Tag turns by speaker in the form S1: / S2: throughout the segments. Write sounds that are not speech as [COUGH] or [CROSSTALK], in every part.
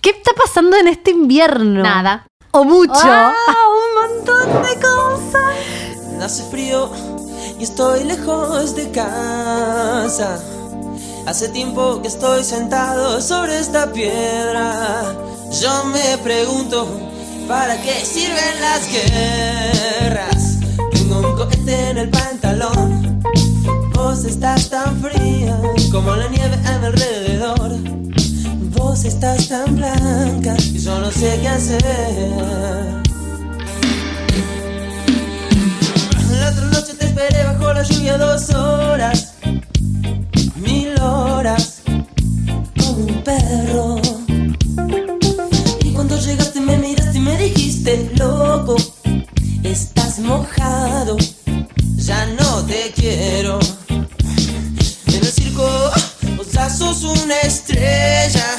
S1: ¿Qué está pasando en este invierno?
S2: Nada.
S1: O mucho.
S2: Ah, [LAUGHS] un montón de cosas.
S3: Hace frío y estoy lejos de casa. Hace tiempo que estoy sentado sobre esta piedra. Yo me pregunto, ¿para qué sirven las guerras? Tengo un cohete en el pantalón. Vos estás tan fría como la nieve a mi alrededor. Estás tan blanca y yo no sé qué hacer. La otra noche te esperé bajo la lluvia dos horas, mil horas, como un perro. Y cuando llegaste me miraste y me dijiste, loco, estás mojado, ya no te quiero. En el circo, vos ya sos una estrella,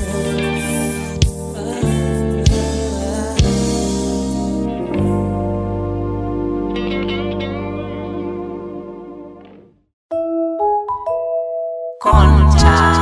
S1: concha.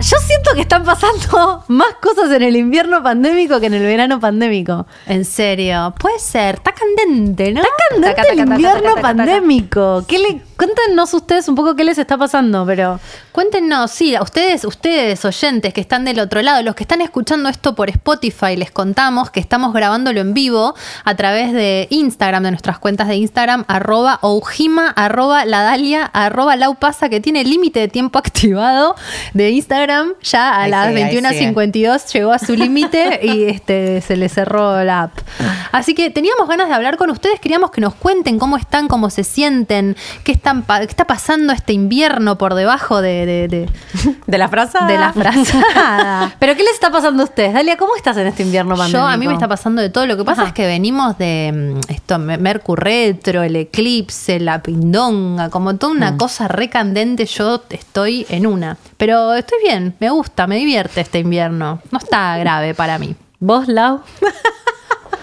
S1: Yo siento que están pasando [LAUGHS] más cosas en el invierno pandémico que en el verano pandémico.
S2: En serio, puede ser. Está candente, ¿no?
S1: Está candente
S2: Taca, taca,
S1: el invierno
S2: taca,
S1: pandémico. ¿Qué le, cuéntenos ustedes un poco qué les está pasando, pero
S2: Cuéntenos, sí, a ustedes, ustedes oyentes que están del otro lado, los que están escuchando esto por Spotify, les contamos que estamos grabándolo en vivo a través de Instagram, de nuestras cuentas de Instagram, arroba oujima, arroba ladalia, arroba laupasa, que tiene límite de tiempo [LAUGHS] activado de Instagram, ya a
S4: Ahí
S2: las
S4: sigue, ahí
S2: 21.52 llegó a su límite y este se le cerró la app. Así que teníamos ganas de hablar con ustedes, queríamos que nos cuenten cómo están, cómo se sienten, qué, están, pa- qué está pasando este invierno por debajo de, de- de-
S4: ¿De la frase?
S2: de la frazada. [LAUGHS]
S1: ¿Pero qué les está pasando a ustedes? Dalia, ¿cómo estás en este invierno pandémico?
S2: Yo, a mí me está pasando de todo. Lo que pasa
S1: Ajá.
S2: es que venimos de mm, esto, Me- Mercurio retro, el eclipse, la pindonga, como toda una cosa recandente. Yo estoy en una. Pero estoy bien, me gusta, me divierte este invierno. No está grave para mí.
S1: ¿Vos, Lau? [LAUGHS]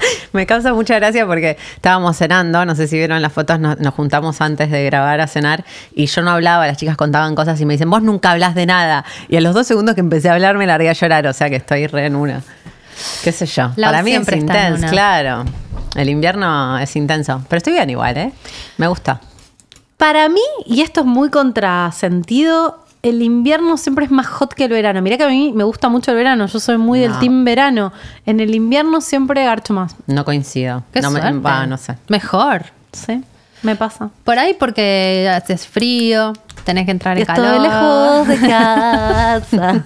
S1: [LAUGHS]
S4: Me causa mucha gracia porque estábamos cenando, no sé si vieron las fotos, nos, nos juntamos antes de grabar a cenar y yo no hablaba, las chicas contaban cosas y me dicen, vos nunca hablas de nada. Y a los dos segundos que empecé a hablar me largué a llorar, o sea que estoy re en una. ¿Qué sé yo?
S2: Lau
S4: Para mí es
S2: siempre en
S4: intenso, claro. El invierno es intenso, pero estoy bien igual, ¿eh? Me gusta.
S1: Para mí, y esto es muy contrasentido, el invierno siempre es más hot que el verano. Mirá que a mí me gusta mucho el verano, yo soy muy del team verano. En el invierno siempre garcho más.
S4: No coincido.
S2: Qué
S4: no, me- no sé.
S2: Mejor.
S1: Sí, me pasa.
S2: Por ahí porque haces frío, tenés que entrar
S1: Y
S2: en
S1: estoy
S2: calor.
S1: lejos de casa.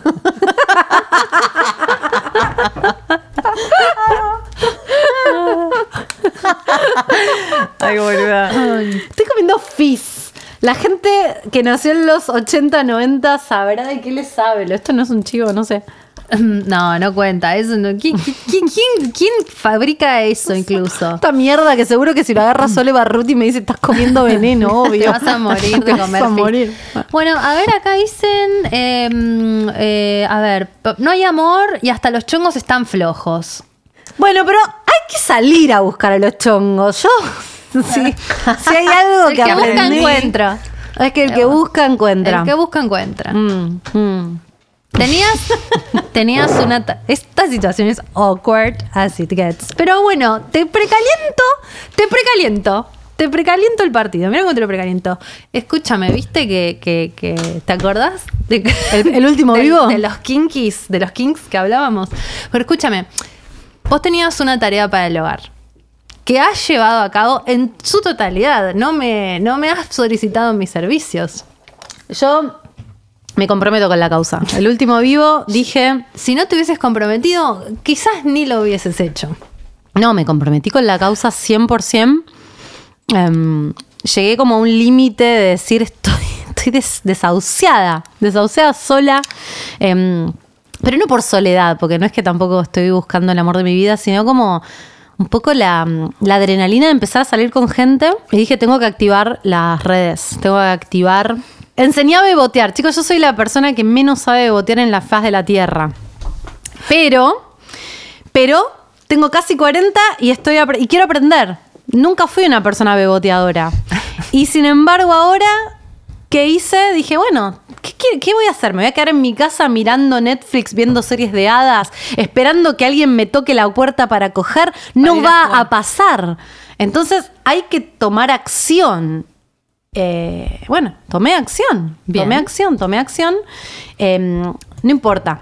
S4: Ay, boluda.
S1: Estoy comiendo fizz. La gente que nació en los 80, 90 sabrá de qué le sabe. Esto no es un chivo, no sé. [LAUGHS]
S2: No, no cuenta. Eso no. ¿Quién, quién, quién- quién fabrica eso incluso? [LAUGHS]
S1: Esta mierda que seguro que si lo agarra Sole Barruti me dice estás comiendo veneno, [LAUGHS] obvio.
S2: Te vas a morir
S1: Te
S2: de
S1: vas
S2: comer.
S1: a
S2: fizz.
S1: morir.
S2: Bueno, a ver, acá dicen, eh, eh, a ver, no hay amor y hasta los chongos están flojos.
S1: Bueno, pero hay que salir a buscar a los chongos. Yo, [LAUGHS] sí, si hay algo
S2: El
S1: que,
S2: que busca encuentra.
S1: Es que el que busca encuentra.
S2: El que busca encuentra.
S1: Mm, mm.
S2: Tenías, [LAUGHS] tenías una... ta- Esta situación es awkward as it gets. Pero bueno, te precaliento, te precaliento. Te precaliento el partido. Mira cómo te lo precaliento. Escúchame, ¿viste que, que- que- ¿te acordás? De,
S1: ¿El- el último [LAUGHS]
S2: de-
S1: vivo?
S2: De los kinkies, de los kinks que hablábamos. Pero escúchame, vos tenías una tarea para el hogar que has llevado a cabo en su totalidad. No me, no me has solicitado mis servicios.
S1: Yo me comprometo con la causa. El último vivo dije,
S2: Si no te hubieses comprometido, quizás ni lo hubieses hecho.
S1: no, me comprometí con la causa 100%. Em, llegué como a un límite de decir, estoy, estoy des- desahuciada, desahuciada sola. Em, pero no por soledad, porque no es que tampoco estoy buscando el amor de mi vida, sino como un poco la, adrenalina de empezar a salir con gente. Y dije, tengo que activar las redes, tengo que activar... Enseñé a bebotear. Chicos, yo soy la persona que menos sabe bebotear en la faz de la Tierra. Pero, pero tengo casi 40 y, estoy y quiero aprender. Nunca fui una persona beboteadora. Y sin embargo, ahora, ¿qué hice? Dije, bueno, ¿qué, qué- qué voy a hacer? ¿Me voy a quedar en mi casa mirando Netflix, viendo series de hadas, esperando que alguien me toque la puerta para coger? No
S2: a
S1: va a pasar. Entonces hay que tomar acción. Eh, bueno, tomé acción.
S2: Bien.
S1: Tomé acción, tomé acción. Eh, no importa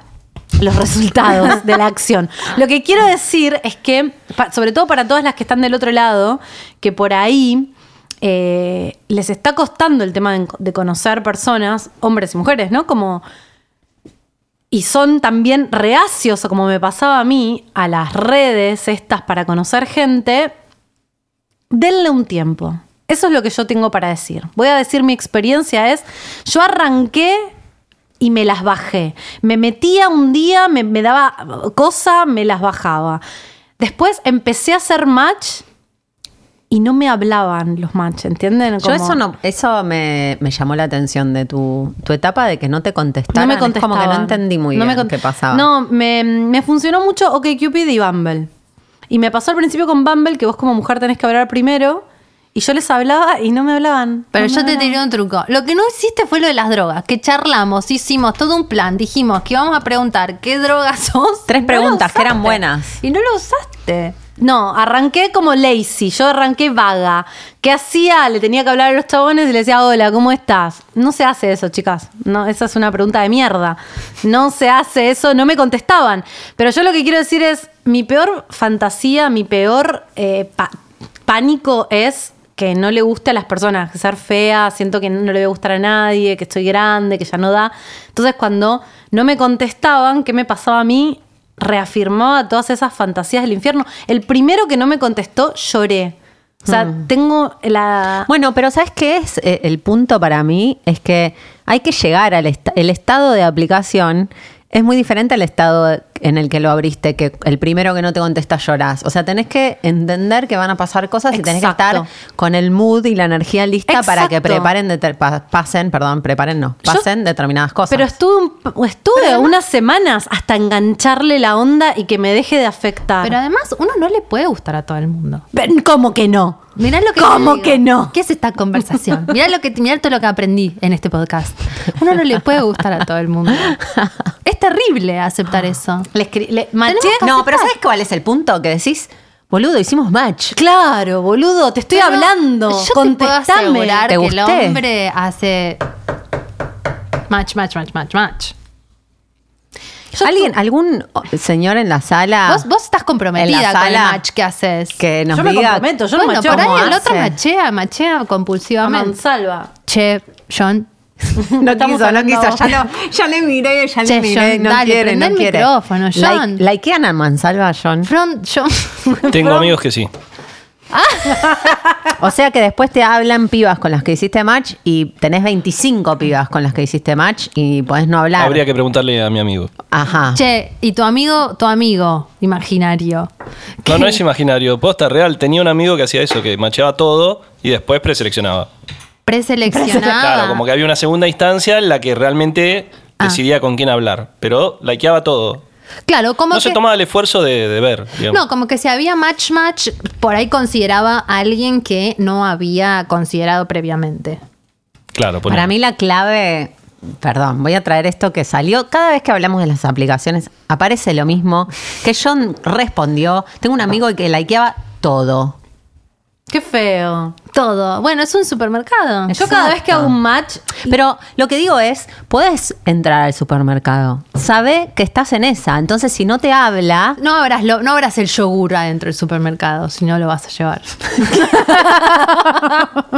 S1: los resultados de la acción. Lo que quiero decir es que, sobre todo para todas las que están del otro lado, que por ahí eh, les está costando el tema de, conocer personas, hombres y mujeres, ¿no? Como y son también reacios, como me pasaba a mí, a las redes estas para conocer gente, denle un tiempo. Eso es lo que yo tengo para decir. Voy a decir mi experiencia es, yo arranqué y me las bajé. Me metía un día, me, me daba cosa, me las bajaba. Después empecé a hacer match y no me hablaban los match, ¿entienden?
S4: Yo eso no, eso me, me llamó la atención de tu, tu etapa de que no te contestaron.
S1: No me
S4: Es como que no
S1: contestaban.
S4: entendí muy
S1: No me
S4: bien qué pasaba.
S1: No, me, me funcionó mucho OkCupid y Bumble. Y me pasó al principio con Bumble que vos como mujer tenés que hablar primero. Y yo les hablaba y no me hablaban.
S2: Pero
S1: No
S2: yo te
S1: hablaban.
S2: tiré un truco. Lo que no hiciste fue lo de las drogas, que charlamos, hicimos todo un plan, dijimos que íbamos a preguntar qué drogas sos.
S4: Tres
S2: no
S4: preguntas que eran buenas.
S2: Y no lo usaste.
S1: No, arranqué como lazy, yo arranqué vaga. ¿Qué hacía? Le tenía que hablar a los chabones y le decía, hola, ¿cómo estás? No se hace eso, chicas. No, esa es una pregunta de mierda. No se hace eso, no me contestaban. Pero yo lo que quiero decir es, mi peor fantasía, mi peor eh, pánico es que no le guste a las personas, que ser fea, siento que no le va a gustar a nadie, que estoy grande, que ya no da. Entonces cuando no me contestaban, ¿qué me pasaba a mí? Reafirmaba todas esas fantasías del infierno. El primero que no me contestó, lloré. O sea, tengo la...
S4: Bueno, pero ¿sabes qué es? Eh, El punto para mí es que hay que llegar al el estado de aplicación. Es muy diferente al estado en el que lo abriste, que el primero que no te contesta llorás. O sea, tenés que entender que van a pasar cosas y tenés que estar con el mood y la energía lista para que preparen, pa- pasen, perdón, preparen no,
S1: Yo-
S4: pasen determinadas cosas.
S1: Pero estuve, un- estuve unas semanas hasta engancharle la onda y que me deje de afectar.
S2: Pero además, uno no le puede gustar a todo el mundo.
S1: Ven, ¿Cómo que no?
S2: Mirá lo que
S1: ¿Cómo que no?
S2: ¿Qué es esta conversación? Mirá lo que mirá todo lo que aprendí en este podcast. Uno no le puede gustar a todo el mundo. [LAUGHS] Es terrible aceptar eso.
S1: Le le- maché-
S4: no, pero ¿sabes cuál es el punto? Que decís, boludo, hicimos match.
S1: Claro, boludo, te estoy
S2: Pero
S1: hablando.
S2: Yo te puedo
S1: Contestame.
S2: asegurar
S4: ¿Te
S2: que el
S4: gusté?
S2: hombre hace match, match, match, match, match.
S4: ¿Alguien, algún señor en la sala?
S2: Vos, vos estás comprometida con el match que haces.
S4: que nos
S1: Yo me
S4: diga
S1: comprometo, yo no
S2: bueno,
S1: macheo
S2: por ahí el otro machea, machea
S1: A
S2: compulsivamente.
S1: mansalva.
S2: Che, John. [LAUGHS]
S4: No
S1: Estamos
S4: quiso, no
S1: hablando-
S4: quiso. Ya, no, ya le miré, ya
S2: Che,
S4: le miré.
S2: John,
S4: no
S2: dale,
S4: quiere, no
S2: el
S4: quiere.
S2: micrófono, John.
S4: Like- ¿Likean a Mansalva, John?
S2: Front, John.
S5: Tengo amigos que sí. [LAUGHS]
S4: O sea que después te hablan pibas con las que hiciste match y tenés 25 pibas con las que hiciste match y podés no hablar.
S5: Habría que preguntarle a mi amigo.
S4: Ajá.
S2: che, y tu amigo, tu amigo imaginario.
S5: No, no es imaginario, posta real. Tenía un amigo que hacía eso, que macheaba todo y después preseleccionaba.
S2: Preseleccionada.
S5: Claro, como que había una segunda instancia en la que realmente
S2: Ah.
S5: decidía con quién hablar. Pero likeaba todo.
S2: Claro, como
S5: No
S2: que.
S5: se tomaba el esfuerzo de, de ver, digamos.
S2: No, como que si había match match, por ahí consideraba a alguien que no había considerado previamente.
S5: Claro.
S4: Para mí la clave, perdón, voy a traer esto que salió. Cada vez que hablamos de las aplicaciones aparece lo mismo. Que John respondió. Tengo un amigo que likeaba todo.
S1: Qué feo.
S2: Todo. Bueno, es un supermercado.
S1: Yo cada vez que hago un match,
S4: Pero lo que digo es, puedes entrar al supermercado. Sabe que estás en esa. Entonces, si no te habla,
S2: No abras, lo, no abras el yogur adentro del supermercado, si no lo vas a llevar. [LAUGHS]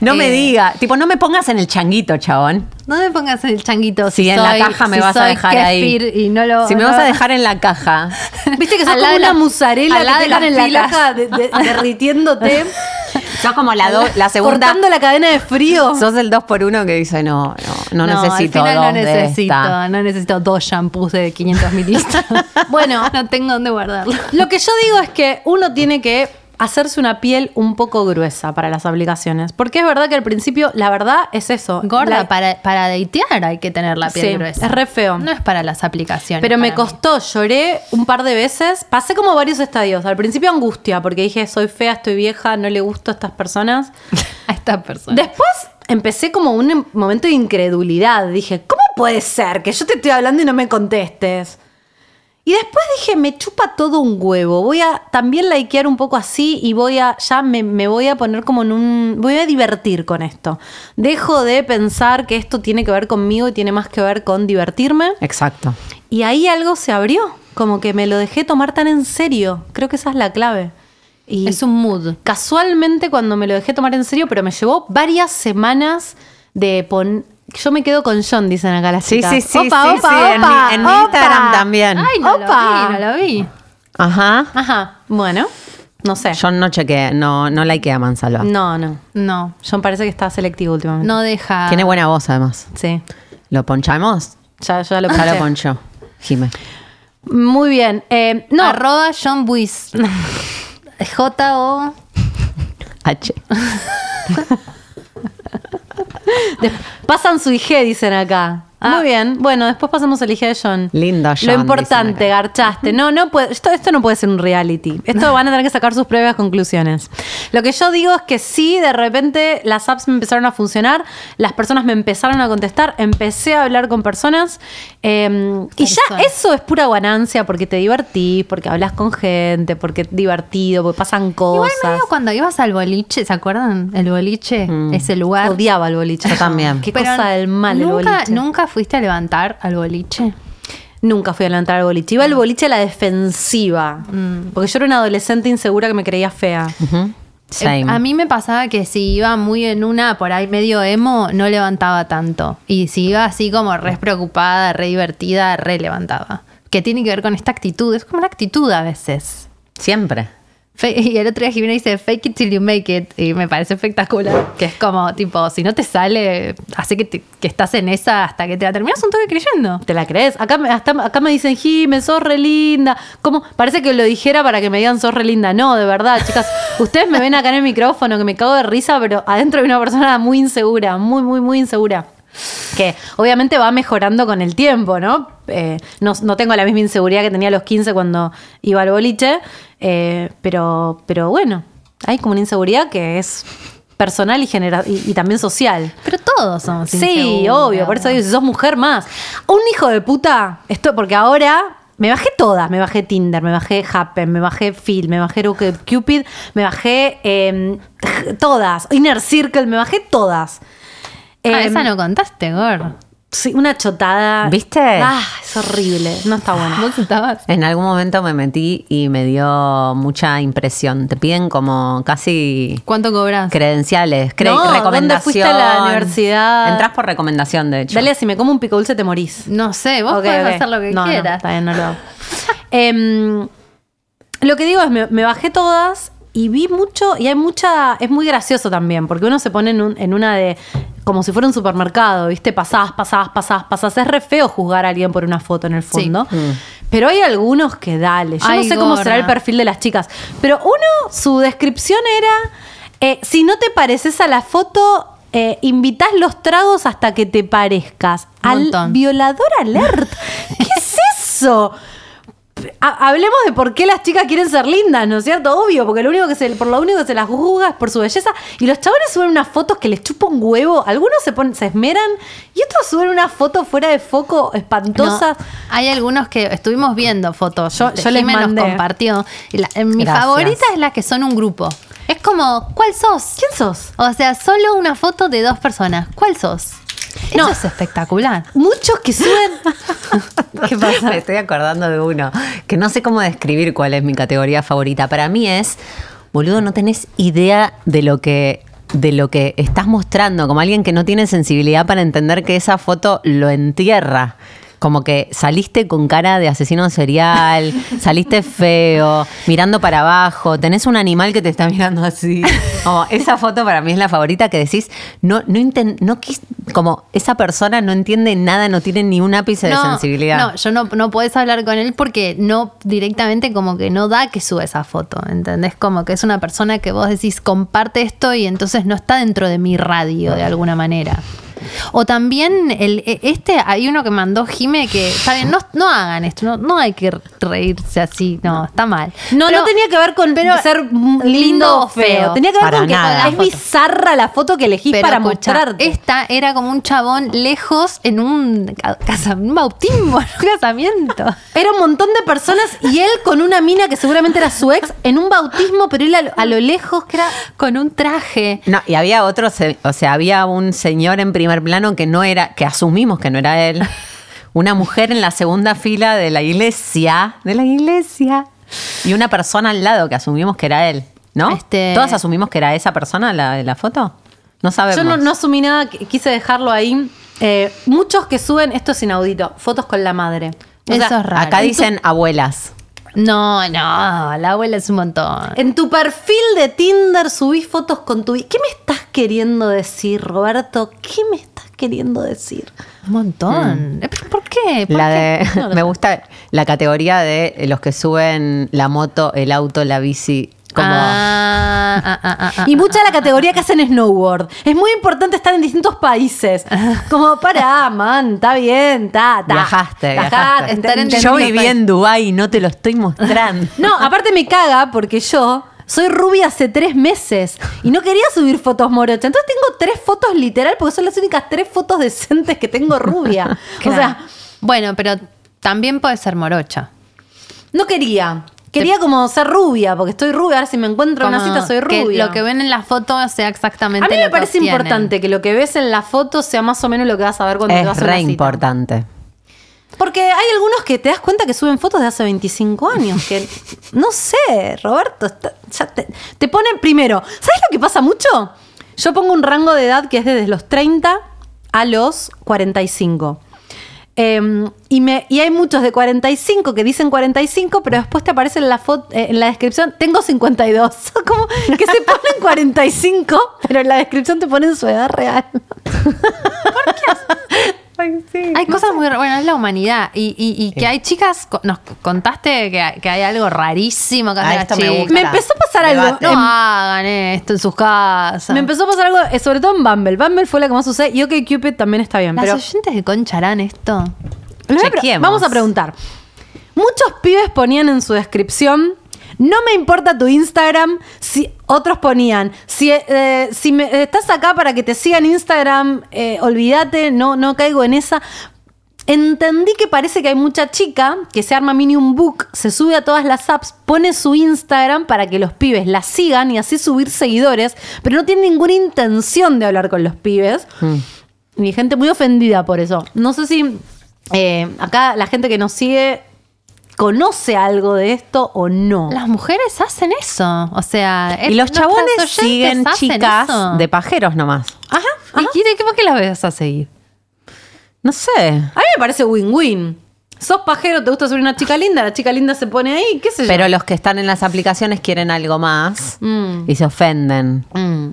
S4: no me
S2: Eh.
S4: diga. Tipo, no me pongas en el changuito, chabón.
S2: No me pongas en el changuito.
S4: Si,
S2: Si,
S4: en
S2: soy-
S4: la caja me
S2: si
S4: vas a dejar ahí.
S2: Y no lo,
S4: si me vas a dejar en la caja. [LAUGHS]
S1: viste que sos como
S2: de
S1: una
S2: la-
S1: musarela que te
S2: de
S1: dejan en la caja de- de- derritiéndote, [LAUGHS] [LAUGHS]
S4: Sos como la, do- la segunda.
S1: cortando la cadena de frío.
S4: Sos el 2 por 1 que dice, no, no. no, necesito
S2: al final
S4: dos
S2: no necesito, no necesito dos shampoos de 500 mililitros. [LAUGHS]
S1: Bueno.
S2: no tengo dónde guardarlo.
S1: Lo que yo digo es que uno tiene que hacerse una piel un poco gruesa para las aplicaciones. Porque es verdad que al principio, la verdad es eso.
S2: Gorda,
S1: La-
S2: para, para datear hay que tener la piel
S1: Sí,
S2: gruesa.
S1: es re feo.
S2: No es para las aplicaciones.
S1: Pero me
S2: mí.
S1: costó, lloré un par de veces. Pasé como varios estadios. Al principio angustia, porque dije, soy fea, estoy vieja, no le gusto a estas personas. [LAUGHS]
S2: a esta persona.
S1: Después empecé como un em- momento de incredulidad. Dije, ¿cómo puede ser que yo te estoy hablando y no me contestes? Y después dije, me chupa todo un huevo. Voy a también likear un poco así y voy a, ya me, me voy a poner como en un, voy a divertir con esto. Dejo de pensar que esto tiene que ver conmigo y tiene más que ver con divertirme.
S4: Exacto.
S1: Y ahí algo se abrió, como que me lo dejé tomar tan en serio. Creo que esa es la clave. Y
S2: Es un mood.
S1: casualmente cuando me lo dejé tomar en serio, pero me llevó varias semanas de pon... Yo me quedo con John, dicen acá las
S4: Sí,
S1: chicas.
S4: sí, sí,
S1: Opa,
S4: sí,
S1: opa,
S4: sí, en mi-
S1: opa,
S4: en mi
S1: opa.
S4: Instagram también.
S2: Ay, no
S1: Opa.
S2: lo vi, no lo vi.
S4: Ajá.
S1: Ajá, bueno, no sé.
S4: Yo no chequeé, no, no likeé a Mansalva.
S1: No, no.
S2: No,
S1: John parece que está selectivo últimamente.
S2: no deja.
S4: Tiene buena voz además.
S1: Sí,
S4: ¿Lo ponchamos?
S1: ya, ya lo
S4: Ya lo
S1: ponché.
S4: ponchó. Jime.
S1: Muy bien. Eh, no,
S2: Arroba John Buis. [LAUGHS] J-O.
S4: H. [LAUGHS] [LAUGHS]
S1: Pasan su IG, dicen acá.
S2: Ah.
S1: Muy bien. Bueno, después pasamos el IG de John.
S4: Lindo John,
S1: Lo importante, garchaste. No, no puede, esto, esto no puede ser un reality. Esto van a tener que sacar sus propias conclusiones. Lo que yo digo es que sí, de repente las apps me empezaron a funcionar, las personas me empezaron a contestar, empecé a hablar con personas. eh, y ya eso es pura ganancia porque te divertís, porque hablas con gente, porque es divertido, porque pasan
S2: Igual
S1: cosas.
S2: medio cuando ibas al boliche, ¿se acuerdan? El boliche, ese lugar.
S1: Odiaba el boliche.
S4: Yo también.
S1: Qué
S2: Pero
S1: cosa del mal el
S2: ¿nunca,
S1: boliche.
S2: ¿Nunca fuiste a levantar al boliche?
S1: Nunca fui a levantar al boliche. Iba al boliche a la defensiva. Porque yo era una adolescente insegura que me creía fea.
S4: Same.
S2: Eh, A mí me pasaba que si iba muy en una por ahí medio emo, no levantaba tanto. Y si iba así como re preocupada, re divertida, re levantaba. Que tiene que ver con esta actitud. Es como una actitud a veces.
S4: Siempre.
S2: Y el otro día Jimena dice fake it till you make it y me parece espectacular. Que es como, tipo, si no te sale, hace que, te- que estás en esa hasta que te la terminas un toque creyendo.
S1: ¿Te la crees? Acá, me- hasta, acá me dicen, Jime, sos re linda. ¿Cómo? Parece que lo dijera para que me digan, sos re linda. No, de verdad, chicas. [LAUGHS] Ustedes me ven acá en el micrófono que me cago de risa, pero adentro hay una persona muy insegura, muy, muy, muy insegura. Que obviamente va mejorando con el tiempo, ¿no? Eh, no, no tengo la misma inseguridad que tenía a los 15 cuando iba al boliche, eh, pero, pero bueno, hay como una inseguridad que es personal y, genera y, y también social.
S2: Pero todos somos
S1: Sí, obvio, por eso digo, si sos mujer más. Un hijo de puta, esto porque ahora me bajé todas, me bajé Tinder, me bajé Happen, me bajé Phil, me bajé Cupid, me bajé eh, todas, Inner Circle, me bajé todas.
S2: Ah,
S1: Eh,
S2: esa no contaste, Gor.
S1: Sí, una chotada.
S4: ¿Viste?
S1: Ah, es horrible, no está bueno.
S2: ¿Vos estabas?
S4: En algún momento me metí y me dio mucha impresión. Te piden como casi
S2: ¿Cuánto cobras?
S4: credenciales, cre-
S1: No, ¿dónde fuiste a la universidad?
S4: Entrás por recomendación, de hecho.
S1: Dale, si me como un pico dulce te morís.
S2: No sé, vos
S1: Ok,
S2: podés
S1: ok.
S2: hacer lo que
S1: No, no,
S2: quieras.
S1: está bien, no lo hago. [LAUGHS] Em, lo que digo es, me, me bajé todas y vi mucho, y hay mucha, es muy gracioso también, porque uno se pone en, un- en una de, como si fuera un supermercado, ¿viste? Pasás, pasás, pasás, pasás. Es re feo juzgar a alguien por una foto en el
S2: Sí.
S1: fondo. Pero hay algunos que dale. Yo
S2: Ay,
S1: no sé cómo será el perfil de las chicas. Pero uno, su descripción era, eh, si no te pareces a la foto... Eh, invitas los tragos hasta que te parezcas. Al violador alert. ¿Qué es eso? Ha- hablemos de por qué las chicas quieren ser lindas, ¿no es cierto? Obvio, porque lo único que se, por lo único que se las juzga es por su belleza. Y los chavales suben unas fotos que les chupa un huevo. Algunos se ponen, se esmeran y otros suben unas fotos fuera de foco espantosas.
S2: No, hay algunos que estuvimos viendo fotos.
S1: Yo- yo les mandé.
S2: compartió. La- mi
S4: Gracias.
S2: favorita es la que son un grupo. Es como, ¿cuál sos?
S1: ¿Quién sos?
S2: O sea, solo una foto de dos personas. ¿Cuál sos? Eso
S1: No.
S2: es espectacular.
S1: Muchos que suben. [LAUGHS] ¿Qué [LAUGHS] pasa?
S4: Me estoy acordando de uno que no sé cómo describir cuál es mi categoría favorita. Para mí es, boludo, no tenés idea de lo que de lo que estás mostrando, como alguien que no tiene sensibilidad para entender que esa foto lo entierra. Como que saliste con cara de asesino serial, [LAUGHS] saliste feo, mirando para abajo, tenés un animal que te está mirando así. [LAUGHS] Como esa foto para mí es la favorita que decís, no, no, inten- no quis- como esa persona no entiende nada, no tiene ni un ápice de sensibilidad.
S2: No, yo no, no podés hablar con él porque no directamente como que no da que suba esa foto, ¿entendés? Como que es una persona que vos decís comparte esto y entonces no está dentro de mi radio de alguna manera. O también el, e- este, hay uno que mandó Jime que, está bien, no, no hagan esto, no, no hay que reírse así, no, está mal.
S1: No,
S2: Pero-
S1: no tenía que ver con
S2: pero
S1: ser lindo o feo. Tenía que ver
S4: Para
S1: con que
S4: nada.
S1: es bizarra la foto que elegís
S2: Pero
S1: para
S2: escucha,
S1: mostrarte.
S2: Esta era como un chabón lejos en un, ca- casa- un bautismo, [LAUGHS] en un casamiento.
S1: Era un montón de personas y él con una mina que seguramente era su ex en un bautismo, pero él a, lo- a lo lejos que era.
S2: Con un traje.
S4: No, y había otro, o sea, había un señor en primer plano que no era, que asumimos que no era él. Una mujer en la segunda fila de la iglesia, de la iglesia. Y una persona al lado que asumimos que era él, ¿no?
S2: Este-
S4: ¿Todos asumimos que era esa persona la de la foto? No sabemos.
S1: Yo no, no asumí nada, qu- quise dejarlo ahí. Eh, muchos que suben, esto es inaudito, fotos con la madre. O
S2: Eso
S1: sea,
S2: es raro.
S4: Acá dicen abuelas.
S2: No, no, la abuela es un montón.
S1: En tu perfil de Tinder subís fotos con tu... ¿Qué me estás queriendo decir, Roberto? ¿Qué me estás queriendo decir?
S2: Un montón. Eh, ¿Pero ¿Por qué? ¿Por
S4: La
S2: qué?
S4: de, [LAUGHS] me gusta la categoría de los que suben la moto, el auto, la bici. Como,
S2: Ah, ah, ah.
S1: Y mucha la categoría que hacen snowboard. Es muy importante estar en distintos países. [LAUGHS] Como, para, man, está bien, está, está.
S4: Viajaste,
S1: Viajaste.
S2: Estar en.
S4: Yo viví en Dubái y no te lo estoy mostrando. [LAUGHS]
S1: No, aparte me caga porque yo soy rubia hace tres meses y no quería subir fotos morocha. Entonces tengo tres fotos literal porque son las únicas tres fotos decentes que tengo rubia. [LAUGHS] O sea,
S2: bueno, pero también puede ser morocha.
S1: no quería. Quería como ser rubia, porque estoy rubia. Ahora si me encuentro en una cita soy
S2: que
S1: rubia.
S2: lo que ven en la foto sea exactamente
S1: a mí
S2: lo
S1: me
S2: que
S1: parece importante que lo que ves en la foto sea más o menos lo que vas a ver cuando te vas
S4: Es
S1: a una
S4: re
S1: cita.
S4: importante.
S1: Porque hay algunos que te das cuenta que suben fotos de hace 25 años. Que [LAUGHS] no sé, Roberto. está- ya te, te ponen primero. ¿Sabes lo que pasa mucho? Yo pongo un rango de edad que es desde los 30 a los 45. Eh, y, me, y hay muchos de 45 que dicen 45, pero después te aparece en la, foto, eh, en la descripción, tengo 52. [LAUGHS] Como que se ponen 45, pero en la descripción te ponen su edad real.
S2: Hay cosas muy raras. Bueno, es la humanidad. Y, y- y que hay chicas. Nos contaste que, que hay algo rarísimo que
S4: Ah,
S2: hacen las
S4: esto me gusta.
S1: Me empezó a pasar algo.
S2: No
S1: Em,
S2: hagan esto en sus casas.
S1: Me empezó a pasar algo, eh, sobre todo en Bumble. Bumble fue la que más usé y OkCupid también está bien.
S2: ¿Las
S1: Pero
S2: oyentes de Concha harán esto?
S4: Chequeemos.
S1: vamos a preguntar. Muchos pibes ponían en su descripción, no me importa tu Instagram, si otros ponían, si, eh, si me- estás acá para que te sigan Instagram, eh, olvídate, no, no caigo en esa. Entendí que parece que hay mucha chica que se arma mini un book, se sube a todas las apps, pone su Instagram para que los pibes la sigan y así subir seguidores, pero no tiene ninguna intención de hablar con los pibes. Y gente muy ofendida por eso. No sé si eh, acá la gente que nos sigue conoce algo de esto o no.
S2: Las mujeres hacen eso. O sea,
S4: Y los chabones siguen chicas
S2: eso.
S4: de pajeros nomás.
S1: Ajá.
S2: ¿Y qué- por qué las ves a seguir?
S4: No sé.
S1: A mí me parece win-win. Sos pajero, te gusta subir una chica linda, la chica linda se pone ahí, qué sé yo.
S4: Pero los que están en las aplicaciones quieren algo más
S1: Mm.
S4: y se ofenden.
S1: Mm.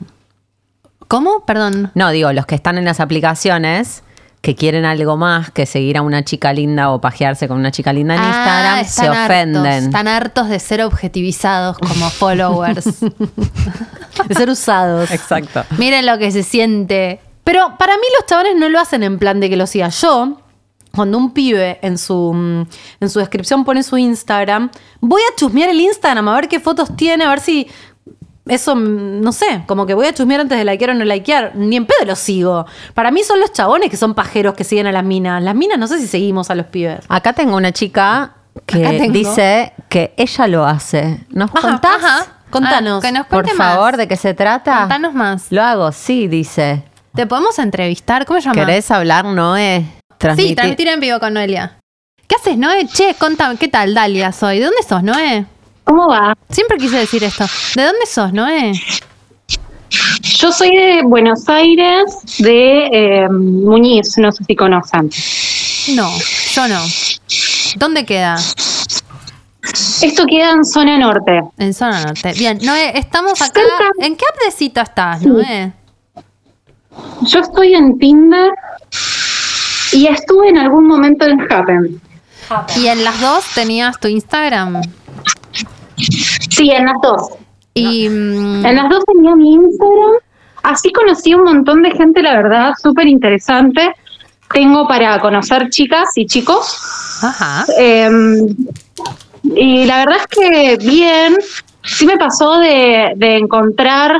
S2: ¿Cómo? Perdón.
S4: No, digo, los que están en las aplicaciones que quieren algo más que seguir a una chica linda o pajearse con una chica linda en
S2: Ah,
S4: Instagram, se
S2: hartos,
S4: ofenden.
S2: están hartos de ser objetivizados como [LAUGHS] followers. [LAUGHS]
S1: De ser usados.
S4: Exacto.
S2: Miren lo que se siente.
S1: Pero para mí los chavales no lo hacen en plan de que lo siga yo. Cuando un pibe en su, mm, en su descripción pone su Instagram, voy a chusmear el Instagram a ver qué fotos tiene, a ver si eso, mm, no sé, como que voy a chusmear antes de likear o no likear. Ni en pedo lo sigo. Para mí son los chabones que son pajeros que siguen a las minas. Las minas no sé si seguimos a los pibes.
S4: Acá tengo una chica que dice que ella lo hace. ¿Nos
S1: Ajá,
S4: contás?
S1: ajá. Contanos.
S2: Ah, que nos
S4: Por
S2: cuente más.
S4: favor, ¿de qué se trata?
S2: Contanos más.
S4: Lo hago, sí, dice.
S2: ¿Te podemos entrevistar? ¿Cómo se llama?
S4: ¿Querés hablar, Noé?
S2: Sí,
S4: Transmitir-
S2: transmitir en vivo con Noelia. ¿Qué haces, Noé? Che, contame, ¿qué tal, Dalia soy? ¿De dónde sos, Noé?
S6: ¿Cómo va?
S2: Siempre quise decir esto. ¿De dónde sos, Noé?
S6: Yo soy de Buenos Aires, de eh, Muñiz, no sé si conocen.
S2: No, yo no. ¿Dónde queda?
S6: Esto queda en zona norte.
S2: En zona norte. Bien, Noé, estamos acá.
S6: Cerca.
S2: ¿En qué app de cita estás, Noé?
S6: Yo estoy en Tinder y estuve en algún momento en Happen.
S2: Y en las dos tenías tu Instagram.
S6: Sí, en las dos.
S2: Y mm,
S6: En las dos tenía mi Instagram. Así conocí un montón de gente, la verdad, súper interesante. Tengo para conocer chicas y chicos.
S2: ajá.
S6: Eh, y la verdad es que bien, sí me pasó de, de encontrar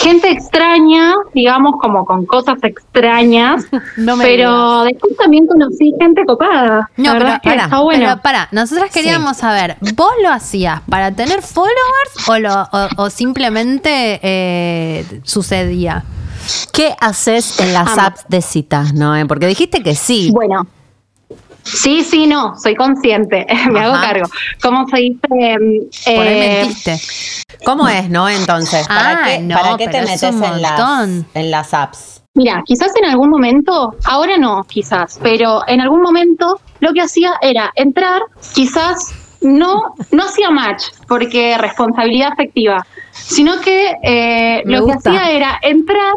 S6: gente extraña, digamos, como con cosas extrañas, [LAUGHS]
S1: No me
S6: pero después también conocí gente copada.
S2: No, pero,
S6: es que
S2: para,
S6: está bueno.
S2: pero para, nosotros queríamos saber, ¿vos lo hacías para tener followers o, lo, o, o simplemente eh, sucedía?
S4: ¿Qué haces en las apps de citas, no? Porque dijiste que sí.
S6: Bueno. Sí, sí, no, soy consciente, [LAUGHS] me hago cargo. ¿Cómo se dice? Eh,
S2: Por ahí mentiste.
S4: ¿Cómo es, no? Entonces, ¿para
S2: Ah,
S4: qué,
S2: no,
S4: para qué te metes en las,
S2: montón.
S4: en las apps?
S6: Mira, quizás en algún momento, ahora no, quizás, pero en algún momento lo que hacía era entrar, quizás no, no hacía match, porque responsabilidad afectiva, sino que eh, lo
S1: gusta.
S6: que hacía era entrar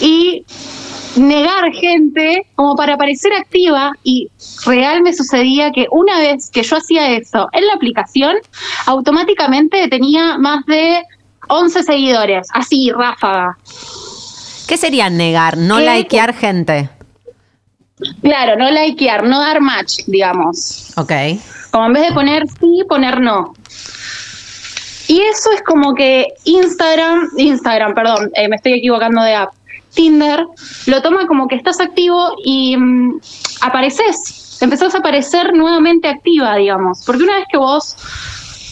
S6: y negar gente como para parecer activa y real me sucedía que una vez que yo hacía eso en la aplicación, automáticamente tenía más de 11 seguidores, así, ráfaga.
S4: ¿Qué sería negar? No
S6: ¿Qué?
S4: likear gente.
S6: Claro, no likear, no dar match, digamos.
S4: Ok.
S6: Como en vez de poner sí, poner no. Y eso es como que Instagram, Instagram, perdón, eh, me estoy equivocando de app. Tinder lo toma como que estás activo y mm, apareces, empezás a aparecer nuevamente activa, digamos. Porque una vez que vos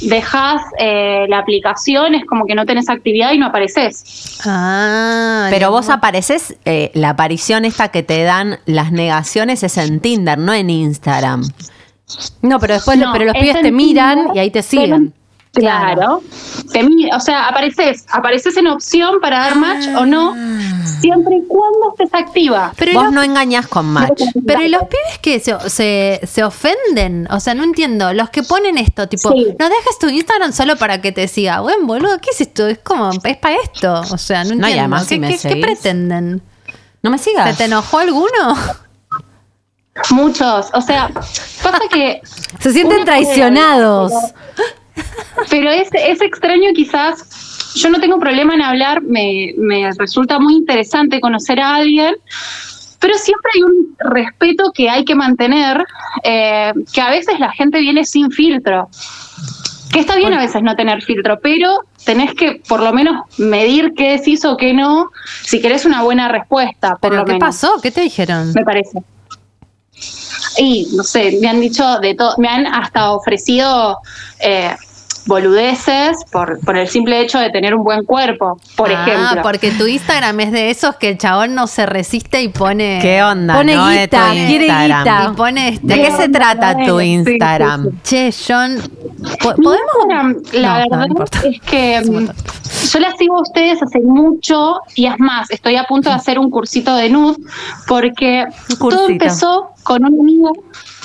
S6: dejas eh, la aplicación es como que no tenés actividad y no apareces.
S2: Ah,
S4: Pero
S2: no.
S4: vos apareces, eh, la aparición esta que te dan las negaciones es en Tinder, no en Instagram.
S1: No, pero después,
S6: No,
S1: pero los
S6: es
S1: pibes te miran
S6: Tinder,
S1: y ahí te
S6: pero-
S1: siguen.
S6: Claro. O sea, apareces, apareces en opción para dar match o no, siempre y cuando estés activa.
S2: Pero,
S4: vos
S2: los,
S4: no engañás con match.
S2: pero ¿y los pibes que se, se, se ofenden? O sea, no entiendo. Los que ponen esto, tipo,
S6: Sí.
S2: no dejes tu Instagram solo para que te siga. Bueno, boludo, ¿qué es esto? Es como, es para esto. O sea, no
S4: No, y
S2: entiendo.
S4: además,
S2: ¿Qué,
S4: si me
S2: qué- qué pretenden?
S4: No me
S2: ¿Se
S4: sigas.
S2: te enojó alguno?
S6: Muchos. O sea, pasa que. [LAUGHS]
S1: Se sienten traicionados.
S6: Pero es, es extraño quizás, yo no tengo problema en hablar, me, me resulta muy interesante conocer a alguien, pero siempre hay un respeto que hay que mantener, eh, que a veces la gente viene sin filtro. Que está bien a veces no tener filtro, pero tenés que por lo menos medir qué decís o qué no, si querés una buena respuesta. Por
S2: ¿Pero
S6: lo
S2: qué
S6: menos,
S2: pasó? ¿Qué te dijeron?
S6: Me parece. Y no sé, me han dicho de todo, me han hasta ofrecido eh, boludeces por, por el simple hecho de tener un buen cuerpo, por
S2: ah,
S6: ejemplo.
S2: porque tu Instagram es de esos que el chabón no se resiste y pone.
S4: ¿Qué onda?
S1: Pone
S4: no de
S1: guita, quiere
S4: Instagram.
S1: guita.
S2: Y pone este.
S4: ¿De qué se trata tu
S6: Sí, sí, sí.
S4: Instagram?
S2: Che, John, ¿po-
S6: Mi
S2: ¿podemos?
S6: Instagram, la
S2: No,
S6: verdad
S2: no
S6: es que
S2: Es
S6: mm, yo la sigo a ustedes hace mucho y es más, estoy a punto de hacer un cursito de nud porque todo empezó con un amigo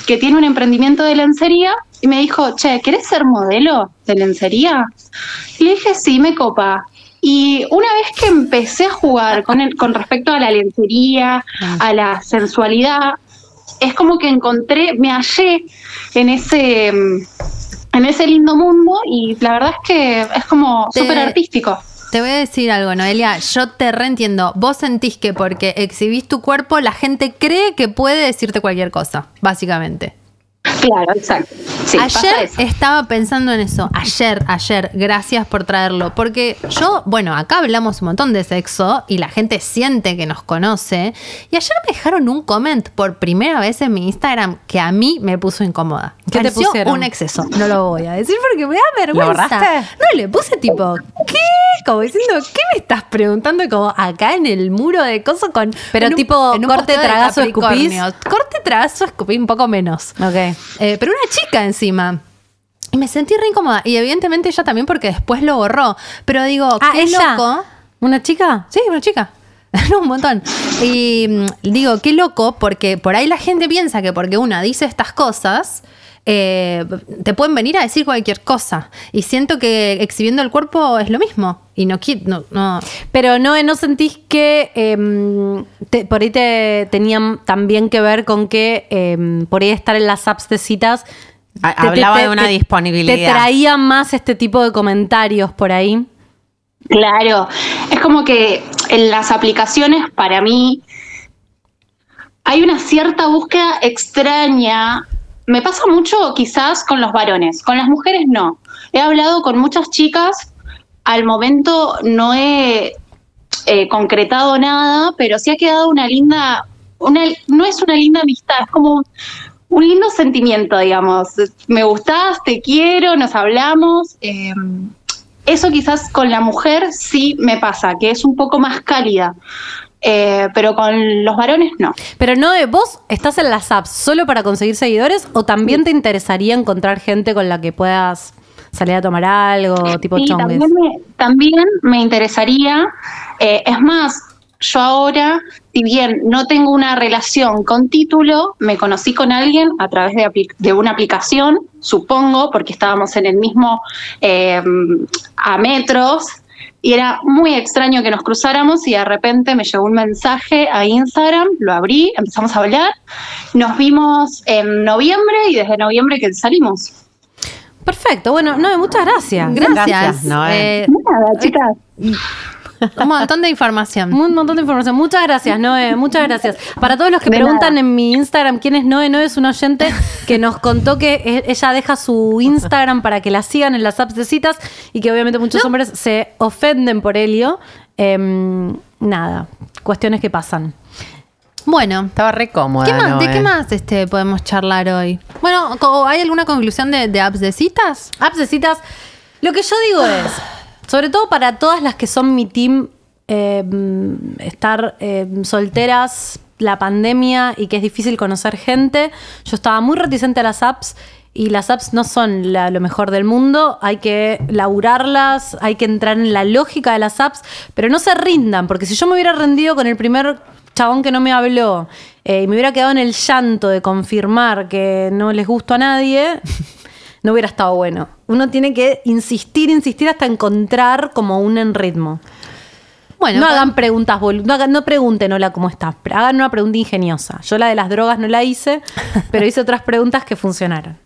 S6: que tiene un emprendimiento de lencería y me dijo, che, ¿querés ser modelo de lencería? Y le dije, sí, me copa. Y una vez que empecé a jugar con, el, con respecto a la lencería, a la sensualidad, es como que encontré, me hallé en ese, en ese lindo mundo y la verdad es que es como súper artístico.
S2: Te voy a decir algo, Noelia. Yo te reentiendo. Vos sentís que porque exhibís tu cuerpo, la gente cree que puede decirte cualquier cosa, básicamente.
S6: Claro, exacto. Sí, pasa
S2: ayer
S6: eso.
S2: estaba pensando en eso. Ayer, ayer, gracias por traerlo. Porque yo, bueno, acá hablamos un montón de sexo y la gente siente que nos conoce. Y ayer me dejaron un comment por primera vez en mi Instagram que a mí me puso incómoda.
S1: ¿Qué te pusieron?
S2: Un exceso. No lo voy a decir porque me da vergüenza.
S4: borraste?
S2: No, le puse tipo, ¿qué? Como diciendo, ¿qué me estás preguntando? Como acá en el muro de cosas con.
S1: Pero
S2: en un-
S1: tipo,
S2: en un
S1: corte, tragazo, escupís.
S2: Corte, tragazo, escupí un poco menos.
S1: Ok.
S2: Eh, pero una chica encima. Y me sentí re incómoda. Y evidentemente ella también porque después lo borró. Pero digo,
S1: Ah,
S2: qué
S1: ella.
S2: loco.
S1: ¿Una chica?
S2: Sí, una chica. [LAUGHS] No, un montón. Y mm, digo, qué loco, porque por ahí la gente piensa que porque una dice estas cosas, eh, te pueden venir a decir cualquier cosa. Y siento que exhibiendo el cuerpo es lo mismo. Y no. No, no.
S1: Pero no, ¿no sentís que em, te- por ahí te tenían también que ver con que em, por ahí estar en las apps de citas.
S4: Ha-
S1: te- te-
S4: hablaba
S1: te-
S4: de una
S1: te-
S4: disponibilidad.
S1: Te traían más este tipo de comentarios por ahí.
S6: Claro, es como que en las aplicaciones para mí hay una cierta búsqueda extraña. Me pasa mucho quizás con los varones, con las mujeres no. He hablado con muchas chicas, al momento no he eh, concretado nada, pero sí ha quedado una linda, una, no es una linda amistad, es como un, lindo sentimiento, digamos. Me gustás, te quiero, nos hablamos. eh, eso quizás con la mujer sí me pasa, que es un poco más cálida, eh, pero con los varones no.
S1: Pero no, eh, vos estás en las apps solo para conseguir seguidores o también te interesaría encontrar gente con la que puedas salir a tomar algo, tipo
S6: Sí,
S1: chongues.
S6: también me, también me interesaría, eh, es más, yo ahora, si bien no tengo una relación con título, me conocí con alguien a través de, apli- de una aplicación, supongo, porque estábamos en el mismo, eh, a metros, y era muy extraño que nos cruzáramos y de repente me llegó un mensaje a Instagram, lo abrí, empezamos a hablar, nos vimos en noviembre y desde noviembre que salimos.
S1: Perfecto, bueno, no, muchas gracias.
S2: Gracias.
S4: Gracias, Noé.
S2: Eh,
S6: Nada, chicas.
S2: Un montón de información.
S1: Un montón de información. Muchas gracias, Noé. Muchas gracias. Para todos los que
S6: De
S1: preguntan
S6: nada.
S1: en mi Instagram quién es Noé, Noé es un oyente que nos contó que e- ella deja su Instagram para que la sigan en las apps de citas y que obviamente muchos hombres se ofenden por Helio. Em, nada, cuestiones que pasan.
S2: Bueno,
S4: Estaba re cómoda.
S2: ¿qué más, ¿de qué más este, podemos charlar hoy? Bueno, ¿hay alguna conclusión de, de apps de citas?
S1: Apps de citas. Lo que yo digo es, sobre todo para todas las que son mi team, eh, estar eh, solteras, la pandemia y que es difícil conocer gente, yo estaba muy reticente a las apps. Y las apps no son lo mejor del mundo, hay que laburarlas, hay que entrar en la lógica de las apps, pero no se rindan, porque si yo me hubiera rendido con el primer chabón que no me habló eh, y me hubiera quedado en el llanto de confirmar que no les gusto a nadie, [LAUGHS] no hubiera estado bueno. Uno tiene que insistir, insistir hasta encontrar como un en ritmo.
S2: Bueno,
S1: no hagan preguntas, no, hagan- no pregunten hola, ¿cómo estás? Hagan una pregunta ingeniosa. Yo la de las drogas no la hice, [LAUGHS] pero hice otras preguntas que funcionaron.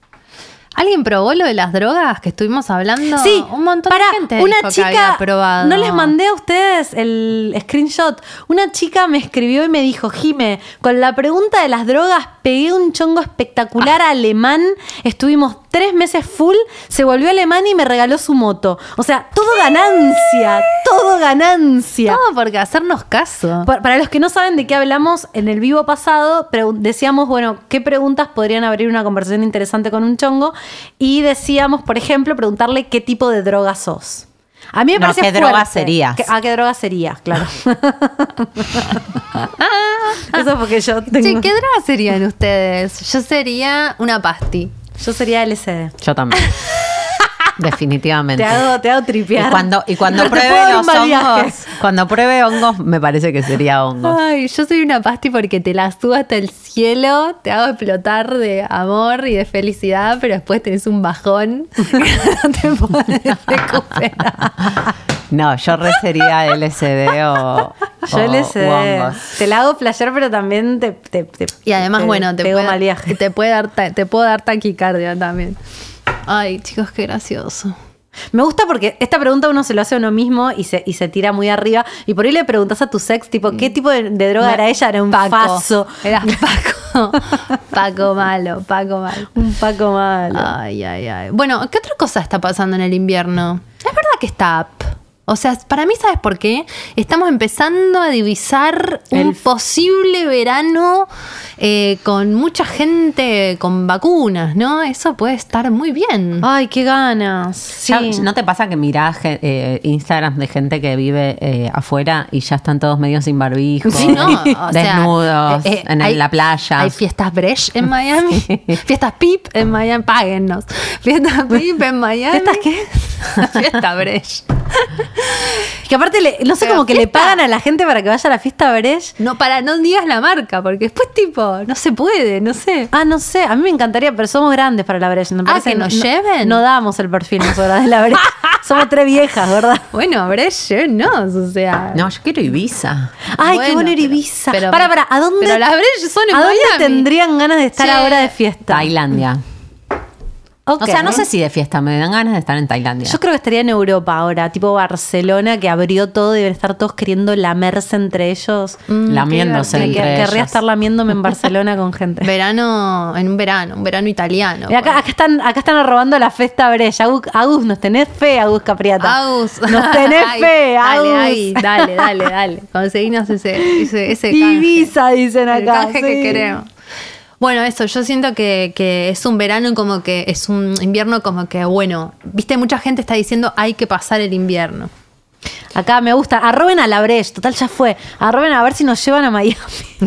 S2: ¿Alguien probó lo de las drogas que estuvimos hablando?
S1: Sí,
S2: un montón
S1: para
S2: de gente
S1: una
S2: dijo que
S1: chica,
S2: había probado.
S1: no les mandé a ustedes el screenshot. Una chica me escribió y me dijo, Jime, con la pregunta de las drogas pegué un chongo espectacular
S2: Ah.
S1: alemán. Estuvimos tres meses full, se volvió alemán y me regaló su moto. O sea, todo ganancia, todo ganancia.
S2: Todo porque hacernos caso.
S1: Pa- Para los que no saben de qué hablamos, en el vivo pasado decíamos, bueno, qué preguntas podrían abrir una conversación interesante con un chongo. Y decíamos, por ejemplo, preguntarle qué tipo de droga sos. A mí me
S4: No,
S1: parece
S4: ¿qué droga serías?
S1: ¿Qué- ¿A qué droga serías? Claro. [LAUGHS] Eso porque yo tengo...
S2: Che, ¿qué drogas serían ustedes? Yo sería una pasti.
S1: Yo sería LSD.
S4: Yo también. [LAUGHS] Definitivamente.
S1: Te hago, te hago tripear.
S4: Y cuando, y cuando [LAUGHS] pruebe los
S1: viaje.
S4: hongos, cuando pruebe hongos, me parece que sería hongos.
S2: Ay, yo soy una pasti porque te la subo hasta el cielo, te hago explotar de amor y de felicidad, pero después tenés un bajón [LAUGHS] que no te puedes recuperar.
S4: No, yo re sería LSD o,
S1: Yo
S4: o
S1: LSD. Te la hago flashear, pero también te, te- te-
S2: Y además,
S1: te
S2: bueno, te
S1: pego
S2: puede,
S1: mal viaje.
S2: te puede dar te puedo dar taquicardia también. Ay, chicos, qué gracioso.
S1: Me gusta porque esta pregunta uno se lo hace a uno mismo y se, y se tira muy arriba. Y por ahí le preguntas a tu sex, tipo, ¿qué tipo de, de droga era ella? Era un
S2: Paco.
S1: faso.
S2: Era [LAUGHS] Paco. Paco malo, Paco malo.
S1: Un Paco malo.
S2: Ay, ay, ay. Bueno, ¿qué otra cosa está pasando en el invierno? Es verdad que está. O sea, para mí, ¿sabes por qué? Estamos empezando a divisar un posible verano eh, con mucha gente con vacunas, ¿no? Eso puede estar muy bien.
S1: Ay, qué ganas. Sí.
S4: Ya- ¿No te pasa que mirás eh, Instagram de gente que vive eh, afuera y ya están todos medio sin barbijo,
S2: Sí, ¿no? O
S4: desnudos,
S2: eh, eh,
S4: en,
S2: hay-
S4: la playa?
S2: Hay fiestas Bresh en Miami. [LAUGHS] Fiestas Pip en Miami. Páguennos. Fiestas Pip en Miami.
S1: ¿Fiestas qué? [LAUGHS]
S2: Fiesta Bresh.
S1: Es que aparte, le- no sé,
S2: Pero
S1: como que le pagan a la gente para que vaya a la fiesta Brecht.
S2: No, para, no digas la marca, porque después, tipo, no se puede, no sé.
S1: Ah, no sé, a mí me encantaría, pero somos grandes para la Brecht. me
S2: Ah, que nos
S1: no-
S2: lleven.
S1: No damos el perfil nosotras de la Brecht. [LAUGHS] somos tres viejas, ¿verdad?
S2: Bueno, Breche, no, o sea.
S4: No, yo quiero Ibiza.
S1: Ay, qué
S2: Bueno,
S1: bueno ir Ibiza.
S2: pero-
S1: para, para, ¿a dónde?
S2: pero las Brecht son en
S1: ¿A dónde
S2: Miami.
S1: tendrían ganas de estar
S2: Che.
S1: ahora de fiesta?
S4: Tailandia. O sea, no sé si de fiesta, me dan ganas de estar en Tailandia.
S1: Yo creo que estaría en Europa ahora, tipo Barcelona, que abrió todo y deben estar todos queriendo lamerse entre ellos.
S2: Mm,
S4: Lamiéndose entre
S1: que- querría
S4: ellos.
S1: estar lamiéndome en Barcelona con gente. [LAUGHS]
S2: Verano, en un verano, un verano italiano.
S1: Acá, acá están, acá están robando la festa Brecht. Agus, Agus, nos tenés fe, Agus Capriata.
S2: Agus. [LAUGHS]
S1: Nos tenés [LAUGHS]
S2: Ay,
S1: fe, Agus.
S2: Dale, ay, dale, dale, dale. Conseguinos ese, ese, ese canje.
S1: Dicen
S2: El
S1: acá.
S2: canje que queremos. Bueno, eso, yo siento que, que es un verano como que es un invierno como que, bueno, viste, mucha gente está diciendo hay que pasar el invierno.
S1: Acá me gusta. Arroben a la Brecht, total ya fue. Arroben a ver si nos llevan a Miami. [LAUGHS]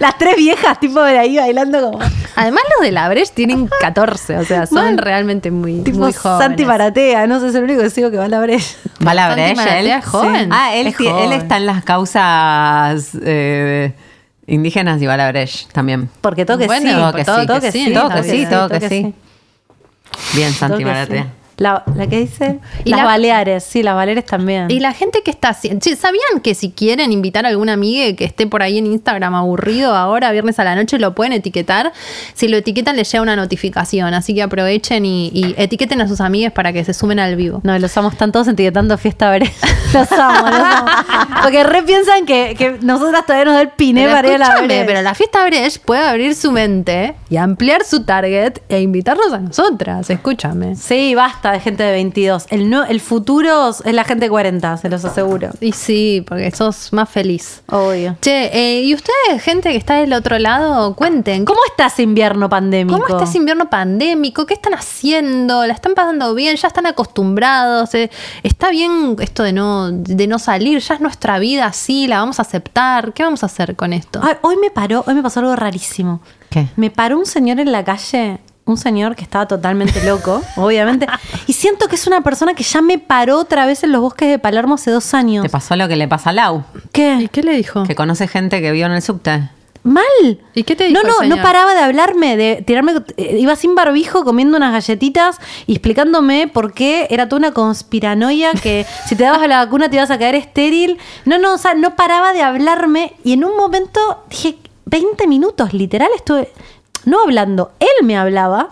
S1: Las tres viejas, tipo de ahí bailando como.
S2: Además, los de la Brecht tienen 14, o sea, son
S1: Mal.
S2: realmente muy,
S1: Tipo
S2: muy jóvenes.
S1: Santi Maratea, no sé, es el único que sigo que va a la Brecht.
S4: ¿Va a la Breche, él?
S2: es joven.
S4: Sí. Ah, él,
S2: Es
S4: él está en las causas eh, indígenas y Breche también.
S1: Porque todo que
S2: Bueno,
S1: sí.
S4: todo que sí, todo que sí, todo que sí. Bien, Santi Maratea.
S1: La, la que dice.
S2: Y
S1: las
S2: la-
S1: Baleares, sí, las Baleares también.
S2: Y la gente que está haciendo. ¿Sabían que si quieren invitar a alguna amiga que esté por ahí en Instagram aburrido ahora, viernes a la noche, lo pueden etiquetar? Si lo etiquetan, les llega una notificación. Así que aprovechen y, y etiqueten a sus amigas para que se sumen al vivo.
S1: No, los amos están todos etiquetando fiesta Brecht. [LAUGHS] Los amo, los amo. Porque re piensan que, que nosotras todavía nos da el piné
S2: Pero,
S1: para ir a la
S2: escúchame,
S1: Brecht.
S2: pero la fiesta Brecht puede abrir su mente y ampliar su target e invitarnos a nosotras. Escúchame.
S1: Sí, basta de gente de 22. El, no, el futuro es la gente de 40, se los aseguro.
S2: Y sí, porque sos más feliz.
S1: Obvio.
S2: Che, eh, ¿y ustedes, gente que está del otro lado, cuenten?
S1: ¿Cómo está ese invierno pandémico?
S2: ¿Cómo está ese invierno pandémico? ¿Qué están haciendo? ¿La están pasando bien? ¿Ya están acostumbrados? Eh, ¿Está bien esto de no, de no salir? ¿Ya es nuestra vida así? ¿La vamos a aceptar? ¿Qué vamos a hacer con esto?
S1: Ay, hoy me paró, hoy me pasó algo rarísimo.
S4: ¿Qué?
S1: Me paró un señor en la calle, un señor que estaba totalmente loco, [LAUGHS] obviamente, y siento que es una persona que ya me paró otra vez en los bosques de Palermo hace dos años.
S4: ¿Te pasó lo que le pasa a Lau?
S1: ¿Qué?
S2: ¿Y qué le dijo?
S4: Que conoce gente que vio en el subte.
S1: Mal.
S2: ¿Y qué te dijo
S1: No,
S2: el
S1: no,
S2: señor?
S1: no paraba de hablarme, de tirarme. eh, iba sin barbijo comiendo unas galletitas y explicándome por qué era toda una conspiranoia que [LAUGHS] si te dabas la vacuna te ibas a caer estéril. No, no, o sea, no paraba de hablarme y en un momento dije, 20 minutos, literal, estuve no hablando, él me hablaba.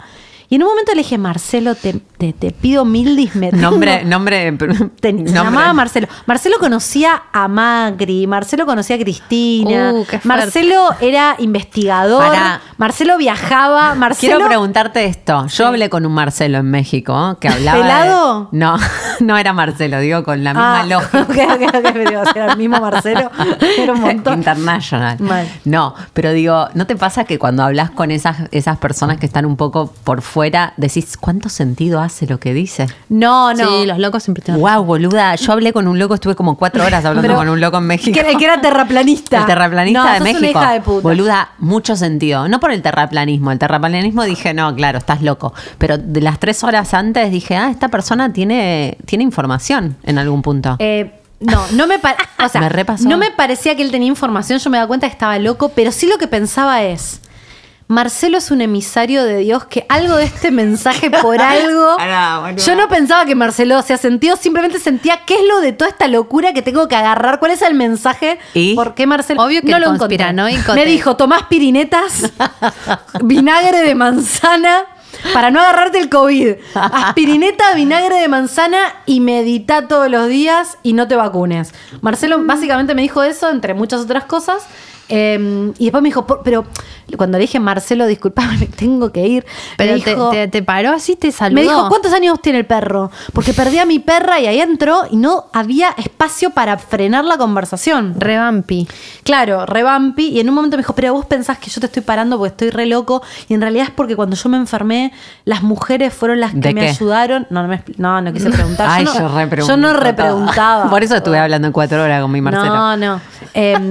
S1: Y en un momento le dije, Marcelo, te, te- te pido mil dismetos.
S4: Nombre, [LAUGHS] nombre,
S1: Te- se
S4: nombre.
S1: llamaba Marcelo. Marcelo conocía a Magri, Marcelo conocía a Cristina,
S2: Uh.
S1: Marcelo era investigador. Marcelo viajaba, Marcelo...
S4: Quiero preguntarte esto. Yo hablé con un Marcelo en México que hablaba. de-
S1: ¿Pelado?
S4: No, [LAUGHS] no era Marcelo, digo con la misma
S1: Ah, [LAUGHS]
S4: lógica.
S1: ok, ok, ok, me digo, era el mismo Marcelo, era un montón.
S4: International.
S1: Mal.
S4: No, pero digo, ¿no te pasa que cuando hablas con esas, esas personas que están un poco por fuera, decís cuánto sentido hace lo que dice?
S1: No, no.
S2: Sí, los locos siempre tienen
S4: Wow, boluda. Yo hablé con un loco, estuve como cuatro horas hablando
S1: Pero-
S4: con un loco en México.
S1: Que, era- que era terraplanista.
S4: El terraplanista
S1: No,
S4: de
S1: sos
S4: México.
S1: Una hija de puta.
S4: Boluda, mucho sentido. No por el terraplanismo. El terraplanismo dije, no, claro, estás loco. Pero de las tres horas antes dije, ah, esta persona tiene, tiene información en algún punto.
S1: Eh, no, no me, o sea, [LAUGHS]
S4: Me repasó.
S1: no me parecía que él tenía información, yo me daba cuenta que estaba loco, pero sí lo que pensaba es, Marcelo es un emisario de Dios que algo de este mensaje por [LAUGHS] algo...
S4: Ah,
S1: yo no pensaba que Marcelo hacía sentido, simplemente sentía qué es lo de toda esta locura que tengo que agarrar, cuál es el mensaje,
S4: ¿Y?
S1: por qué Marcelo...
S2: Obvio que
S1: no lo encontré.
S2: conspiranoico
S1: Me dijo, tomás pirinetas, [LAUGHS] vinagre de manzana... Para no agarrarte el COVID. Aspirineta, vinagre de manzana y medita todos los días y no te vacunes. Marcelo básicamente me dijo eso, entre muchas otras cosas. Eh, y después me dijo, "Por- pero cuando le dije, Marcelo, disculpame, [LAUGHS] me tengo que ir.
S2: Pero
S1: me dijo,
S2: te- te paró así, te saludó.
S1: me dijo, ¿cuántos años tiene el perro? Porque perdí a mi perra y ahí entró y no había espacio para frenar la conversación.
S2: Revampi.
S1: Claro, revampi. Y en un momento me dijo, pero vos pensás que yo te estoy parando porque estoy re loco. Y en realidad es porque cuando yo me enfermé, las mujeres fueron las que
S4: ¿De
S1: me
S4: qué?
S1: ayudaron. No, no, me no, no quise preguntar. [LAUGHS]
S4: Ay,
S1: yo, no,
S4: yo
S1: yo no repreguntaba. [LAUGHS]
S4: Por eso estuve hablando cuatro horas con mi Marcelo.
S1: No, no. Em,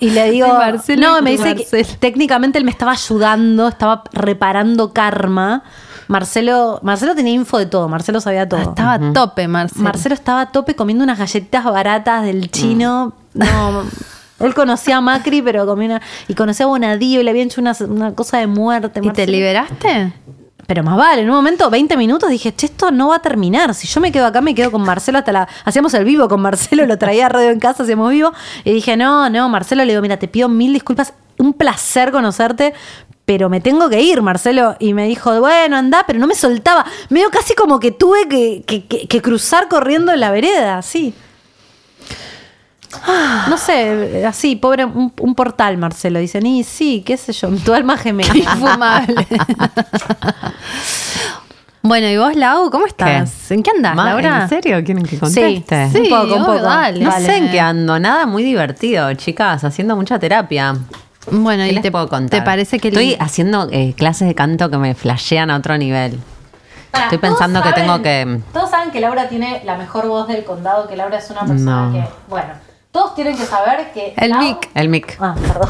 S1: y le [LAUGHS] digo,
S2: Marcelo
S1: no, me dice que técnicamente él me estaba ayudando, estaba reparando karma. Marcelo, Marcelo tenía info de todo, Marcelo sabía todo.
S2: Estaba a tope, Marcelo.
S1: Marcelo estaba a tope comiendo unas galletitas baratas del chino. No, [LAUGHS] él conocía a Macri, pero comía una. Y conocía a Bonadío y le habían hecho una, una cosa de muerte.
S2: ¿Y te liberaste?
S1: Pero más vale, en un momento, 20 minutos, dije, che, esto no va a terminar. Si yo me quedo acá, me quedo con Marcelo hasta la. Hacíamos el vivo con Marcelo, lo traía a radio en casa, hacíamos vivo. Y dije, no, no, Marcelo, le digo, mira, te pido mil disculpas, un placer conocerte. Pero me tengo que ir, Marcelo. Y me dijo, bueno, anda, pero no me soltaba. Medio casi como que tuve que, que- cruzar corriendo en la vereda, así. No sé, así, pobre, un, un portal, Marcelo. Dicen, y sí, qué sé yo, tu alma gemela.
S2: Infumable. [LAUGHS] bueno, ¿y vos, Lau, cómo estás? ¿En qué andás,
S4: Ma,
S2: Laura?
S4: ¿En serio quieren que conteste?
S2: Sí,
S1: un poco, un poco.
S2: dale.
S4: No sé en qué ando, nada muy divertido, chicas, haciendo mucha terapia.
S2: Bueno,
S4: ¿Qué
S2: ¿y
S4: les
S2: te,
S4: puedo contar?
S2: ¿Te parece que
S4: estoy haciendo eh, clases de canto que me flashean a otro nivel? Estoy pensando que tengo que
S1: Todos saben que Laura tiene la mejor voz del condado, que Laura es una persona
S4: No.
S1: que. Bueno, todos tienen que saber que.
S2: El
S1: Lau-
S2: mic.
S4: el mic.
S1: Ah, perdón.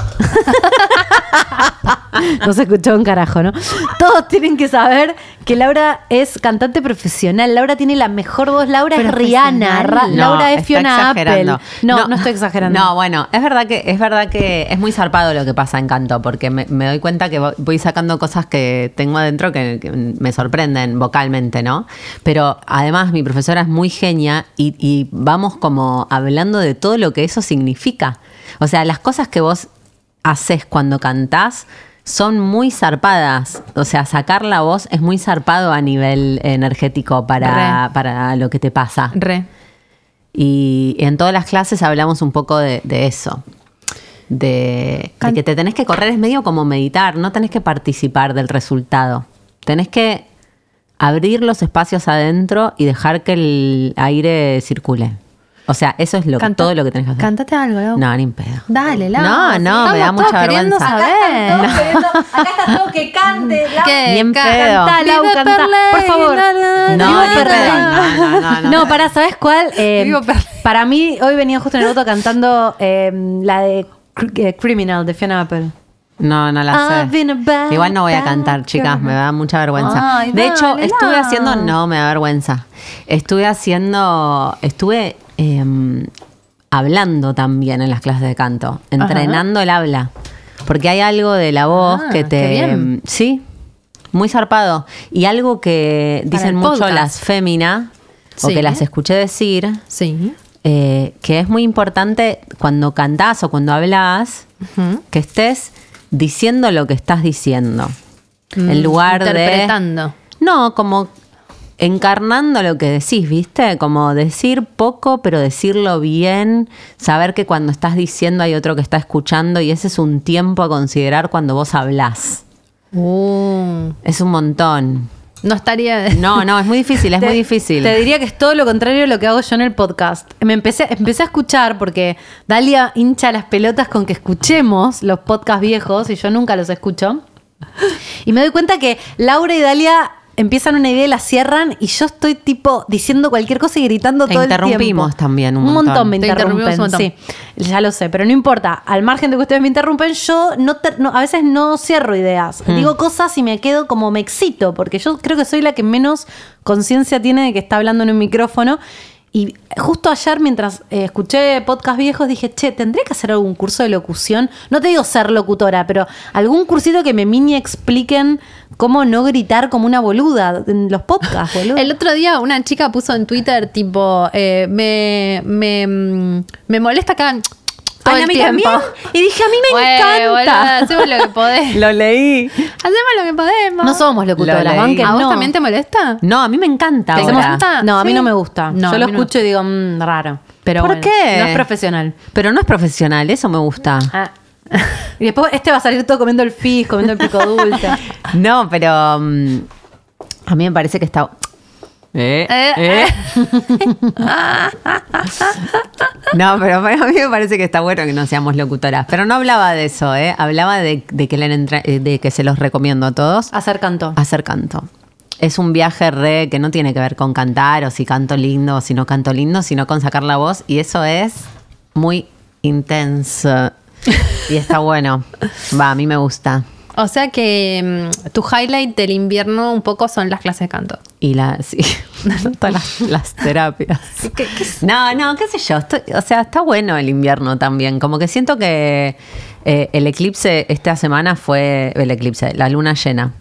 S1: [LAUGHS] no se escuchó un carajo, ¿no? Todos tienen que saber que Laura es cantante profesional. Laura tiene la mejor voz. Laura es Rihanna. Ra-
S4: No,
S1: Laura es Fiona Apple.
S4: exagerando.
S1: No, no, estoy exagerando.
S4: No, bueno, es verdad que es verdad que es muy zarpado lo que pasa en canto, porque me, me doy cuenta que vo- voy sacando cosas que tengo adentro que, que me sorprenden vocalmente, ¿no? Pero además mi profesora es muy genia y, y vamos como hablando de todo lo que eso significa. O sea, las cosas que vos haces cuando cantás son muy zarpadas. O sea, sacar la voz es muy zarpado a nivel energético para, para lo que te pasa.
S2: Re.
S4: Y en todas las clases hablamos un poco de, de eso. De, de que te tenés que correr, es medio como meditar, no tenés que participar del resultado. Tenés que abrir los espacios adentro y dejar que el aire circule. O sea, eso es lo, todo lo que tenés que hacer.
S2: Cántate algo, Lau.
S4: No, ni en pedo.
S2: Dale, Lau.
S4: No, no, me da mucha
S2: todos queriendo
S4: vergüenza.
S2: saber.
S1: acá está todo que cante. [LAUGHS] Lau.
S2: ¿Qué?
S4: Ni pedo.
S1: Cantá, Lau, cantá. Por favor.
S2: la, la,
S4: No. No, no, no, [LAUGHS] no.
S1: No, para, ¿sabes cuál? Eh, para mí, hoy venía justo en el auto cantando eh, la de eh, Criminal de Fiona Apple.
S4: No, no la sé. Igual no voy a cantar, chicas, me da mucha vergüenza.
S2: Ay,
S4: de hecho, estuve haciendo, no, me da vergüenza. Estuve haciendo, estuve eh, hablando también en las clases de canto, entrenando el habla. Porque hay algo de la voz
S2: Ah,
S4: que te...
S2: bien.
S4: Sí, muy zarpado. Y algo que dicen mucho
S2: podcast.
S4: las féminas, o que las escuché decir,
S2: Sí.
S4: eh, que es muy importante cuando cantás o cuando hablas, que estés diciendo lo que estás diciendo.
S2: Mm,
S4: en lugar de.
S2: interpretando.
S4: No, como encarnando lo que decís, ¿viste? Como decir poco, pero decirlo bien. Saber que cuando estás diciendo hay otro que está escuchando y ese es un tiempo a considerar cuando vos hablás.
S2: Uh,
S4: Es un montón.
S2: no estaría.
S4: No, no, es muy difícil, es [LAUGHS]
S1: Te-
S4: muy difícil.
S1: Te diría que es todo lo contrario de lo que hago yo en el podcast. Me empecé, empecé a escuchar porque Dalia hincha las pelotas con que escuchemos los podcasts viejos y yo nunca los escucho. Y me doy cuenta que Laura y Dalia empiezan una idea y la cierran y yo estoy tipo diciendo cualquier cosa y gritando
S4: Te
S1: todo el tiempo.
S4: interrumpimos también un
S1: un montón.
S4: montón.
S1: me
S2: Te
S1: interrumpen.
S2: un montón.
S1: Sí, ya lo sé, pero no importa. Al margen de que ustedes me interrumpen, yo no, ter- no- a veces no cierro ideas.
S4: Mm.
S1: Digo cosas y me quedo como me excito, porque yo creo que soy la que menos conciencia tiene de que está hablando en un micrófono. Y justo ayer, mientras eh, escuché podcast viejos, dije, che, tendré que hacer algún curso de locución. No te digo ser locutora, pero algún cursito que me mini expliquen cómo no gritar como una boluda en los podcasts, boludo.
S2: El otro día una chica puso en Twitter tipo, eh, me, me, mm, me molesta que hagan [TSK] todo
S1: Ay,
S2: el
S1: a mí
S2: tiempo.
S1: también. Y dije, a mí me
S2: Bueno,
S1: encanta.
S2: boluda, hacemos lo que podemos. [LAUGHS]
S4: Lo leí.
S2: hacemos lo que podemos.
S1: No somos
S4: Lo
S1: locutoras, banquen,
S2: ¿A vos
S1: no.
S2: también te molesta?
S4: No, a mí me encanta.
S2: ¿Te gusta?
S1: No, a mí
S2: Sí.
S1: no me gusta.
S2: No,
S1: Yo lo
S2: no.
S1: escucho y digo, mmm, raro. Pero
S4: ¿Por
S1: bueno,
S4: qué?
S1: No es profesional.
S4: Pero no es profesional, eso me gusta.
S1: Ah. Y después este va a salir todo comiendo el fizz, comiendo el pico dulce. [LAUGHS]
S4: No, pero mm, a mí me parece que está. Eh,
S2: Eh,
S4: eh. no, pero a mí me parece que está bueno que no seamos locutoras. Pero no hablaba de eso, ¿eh? Hablaba de, de que, le entra- eh, de que se los recomiendo a todos
S1: Hacer canto.
S4: hacer canto. Es un viaje re que no tiene que ver con cantar o si canto lindo o si no canto lindo, sino con sacar la voz. Y eso es muy intenso. Y está bueno. Va, a mí me gusta.
S2: O sea que mm, tu highlight del invierno un poco son las clases de canto.
S4: Y la, sí, [LAUGHS] todas las, las terapias. No, no, qué sé yo. estoy- o sea, está bueno el invierno también. Como que siento que eh, el eclipse esta semana fue. El eclipse, la luna llena.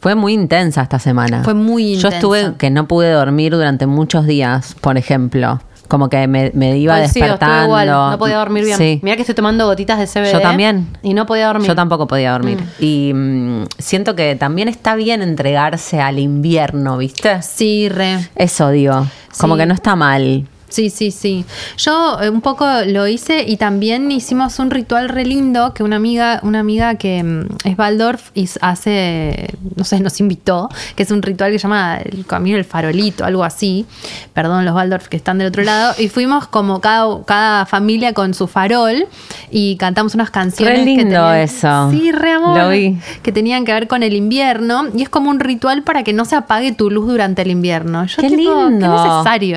S4: Fue muy intensa esta semana.
S2: Fue muy
S4: Yo
S2: intensa.
S4: estuve que no pude dormir durante muchos días, por ejemplo. Como que me, me iba
S1: Coincido, estuve
S4: despertando.
S1: igual, no podía dormir bien.
S4: Sí.
S1: Mira que estoy tomando gotitas de CBD.
S4: Yo también.
S1: Y no podía dormir.
S4: Yo tampoco podía dormir. Y mm, siento que también está bien entregarse al invierno, ¿viste?
S2: Sí, re.
S4: Eso digo. Como
S2: Sí.
S4: que no está mal.
S2: Sí, sí, sí. Yo eh, un poco lo hice y también hicimos un ritual re lindo que una amiga, una amiga que mm, es Waldorf y hace, no sé, nos invitó, que es un ritual que se llama el camino del farolito, algo así. Perdón, los Waldorf que están del otro lado. Y fuimos como cada, cada familia con su farol y cantamos unas canciones.
S4: Re
S2: que
S4: lindo
S2: tenían-
S4: eso.
S2: Sí, re amor.
S4: Lo vi.
S2: Que tenían que ver con el invierno y es como un ritual para que no se apague tu luz durante el invierno. Yo
S4: Qué
S2: tipo,
S4: lindo.
S2: Qué necesario.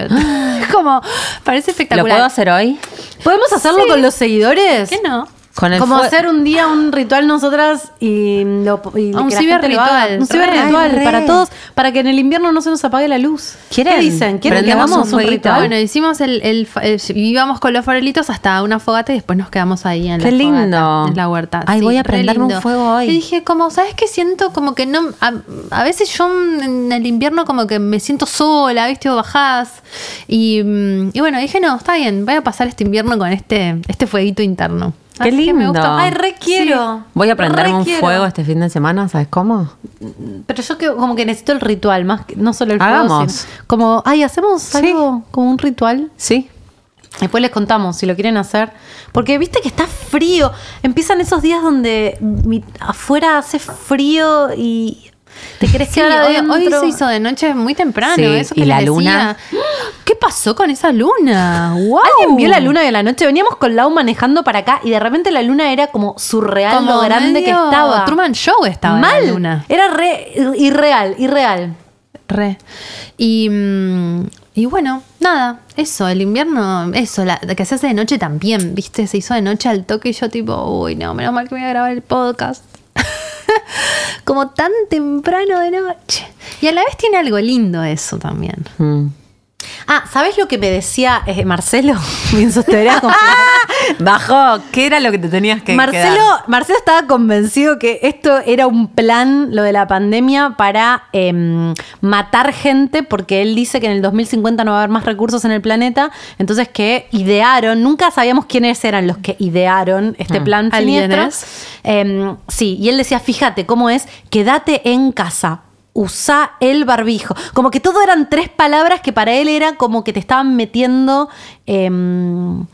S2: Es [GASPS] como, [GASPS] parece
S4: ¿Lo
S2: espectacular.
S4: puedo hacer hoy?
S1: ¿Podemos hacerlo
S2: Sí.
S1: con los seguidores?
S2: ¿Qué no?
S4: Con el
S1: Como hacer un día un ritual nosotras y, lo, y
S2: Ah, un ciberritual.
S1: Un ciberritual para todos, para que en el invierno no se nos apague la luz.
S4: ¿Quieren?
S1: ¿Qué dicen? ¿Quieren que hagamos
S4: un
S1: ritual?
S2: Bueno, hicimos el, el eh, íbamos con los farolitos hasta una fogata y después nos quedamos ahí en
S4: Qué
S2: la fogata,
S4: lindo.
S2: en la huerta.
S4: Ay, voy a
S2: re
S4: prenderme un fuego hoy.
S2: Y dije, como, ¿sabes qué siento? Como que no, a, a veces yo en el invierno como que me siento sola, ¿viste? O bajás. Y, mm, y bueno, dije, no, está bien, voy a pasar este invierno con este, este fueguito interno.
S4: Qué
S2: que me
S4: lindo.
S2: gusta.
S1: Ay, re quiero.
S4: Voy a prenderme
S1: Re
S4: un fuego este fin de semana, ¿sabes cómo?
S1: Pero yo que, como que necesito el ritual, más que, no solo el fuego.
S4: Hagamos.
S1: sino- como, ay, hacemos
S4: Sí.
S1: algo como un ritual.
S4: Sí.
S1: Después les contamos si lo quieren hacer. Porque viste que está frío. Empiezan esos días donde mi- afuera hace frío y te querés
S2: Sí,
S1: quedar
S2: hoy, se hizo de noche muy temprano.
S4: Sí,
S2: eso que
S4: y la luna. [GASPS]
S2: ¿Qué pasó con esa luna? [GASPS] ¡Wow!
S1: ¿Alguien vio la luna de la noche? Veníamos con Lau manejando para acá y de repente la luna era como surreal
S2: Como
S1: lo grande que estaba.
S2: Truman Show estaba
S1: Mal.
S2: la luna.
S1: Era re irreal, irreal.
S2: Re. Y, mm, y bueno, nada, eso, el invierno, eso, la, que se hace de noche también, ¿viste? Se hizo de noche al toque y yo tipo, uy, no, menos mal que voy a grabar el podcast. [LAUGHS] Como tan temprano de noche. Y a la vez tiene algo lindo eso también.
S4: Mm.
S1: Ah, ¿sabes lo que me decía eh, Marcelo? [LAUGHS] Mi sostenibilidad confianza. [LAUGHS]
S4: Bajó, ¿qué era lo que te tenías que
S1: Marcelo,
S4: quedar?
S1: Marcelo estaba convencido que esto era un plan, lo de la pandemia, para em, matar gente, porque él dice que en el 2050 no va a haber más recursos en el planeta. Entonces que idearon, nunca sabíamos quiénes eran los que idearon este
S4: Ah.
S1: plan siniestro. Em, sí, y él decía, fíjate cómo es, quédate en casa. Usa el barbijo. Como que todo eran tres palabras que para él era como que te estaban metiendo em,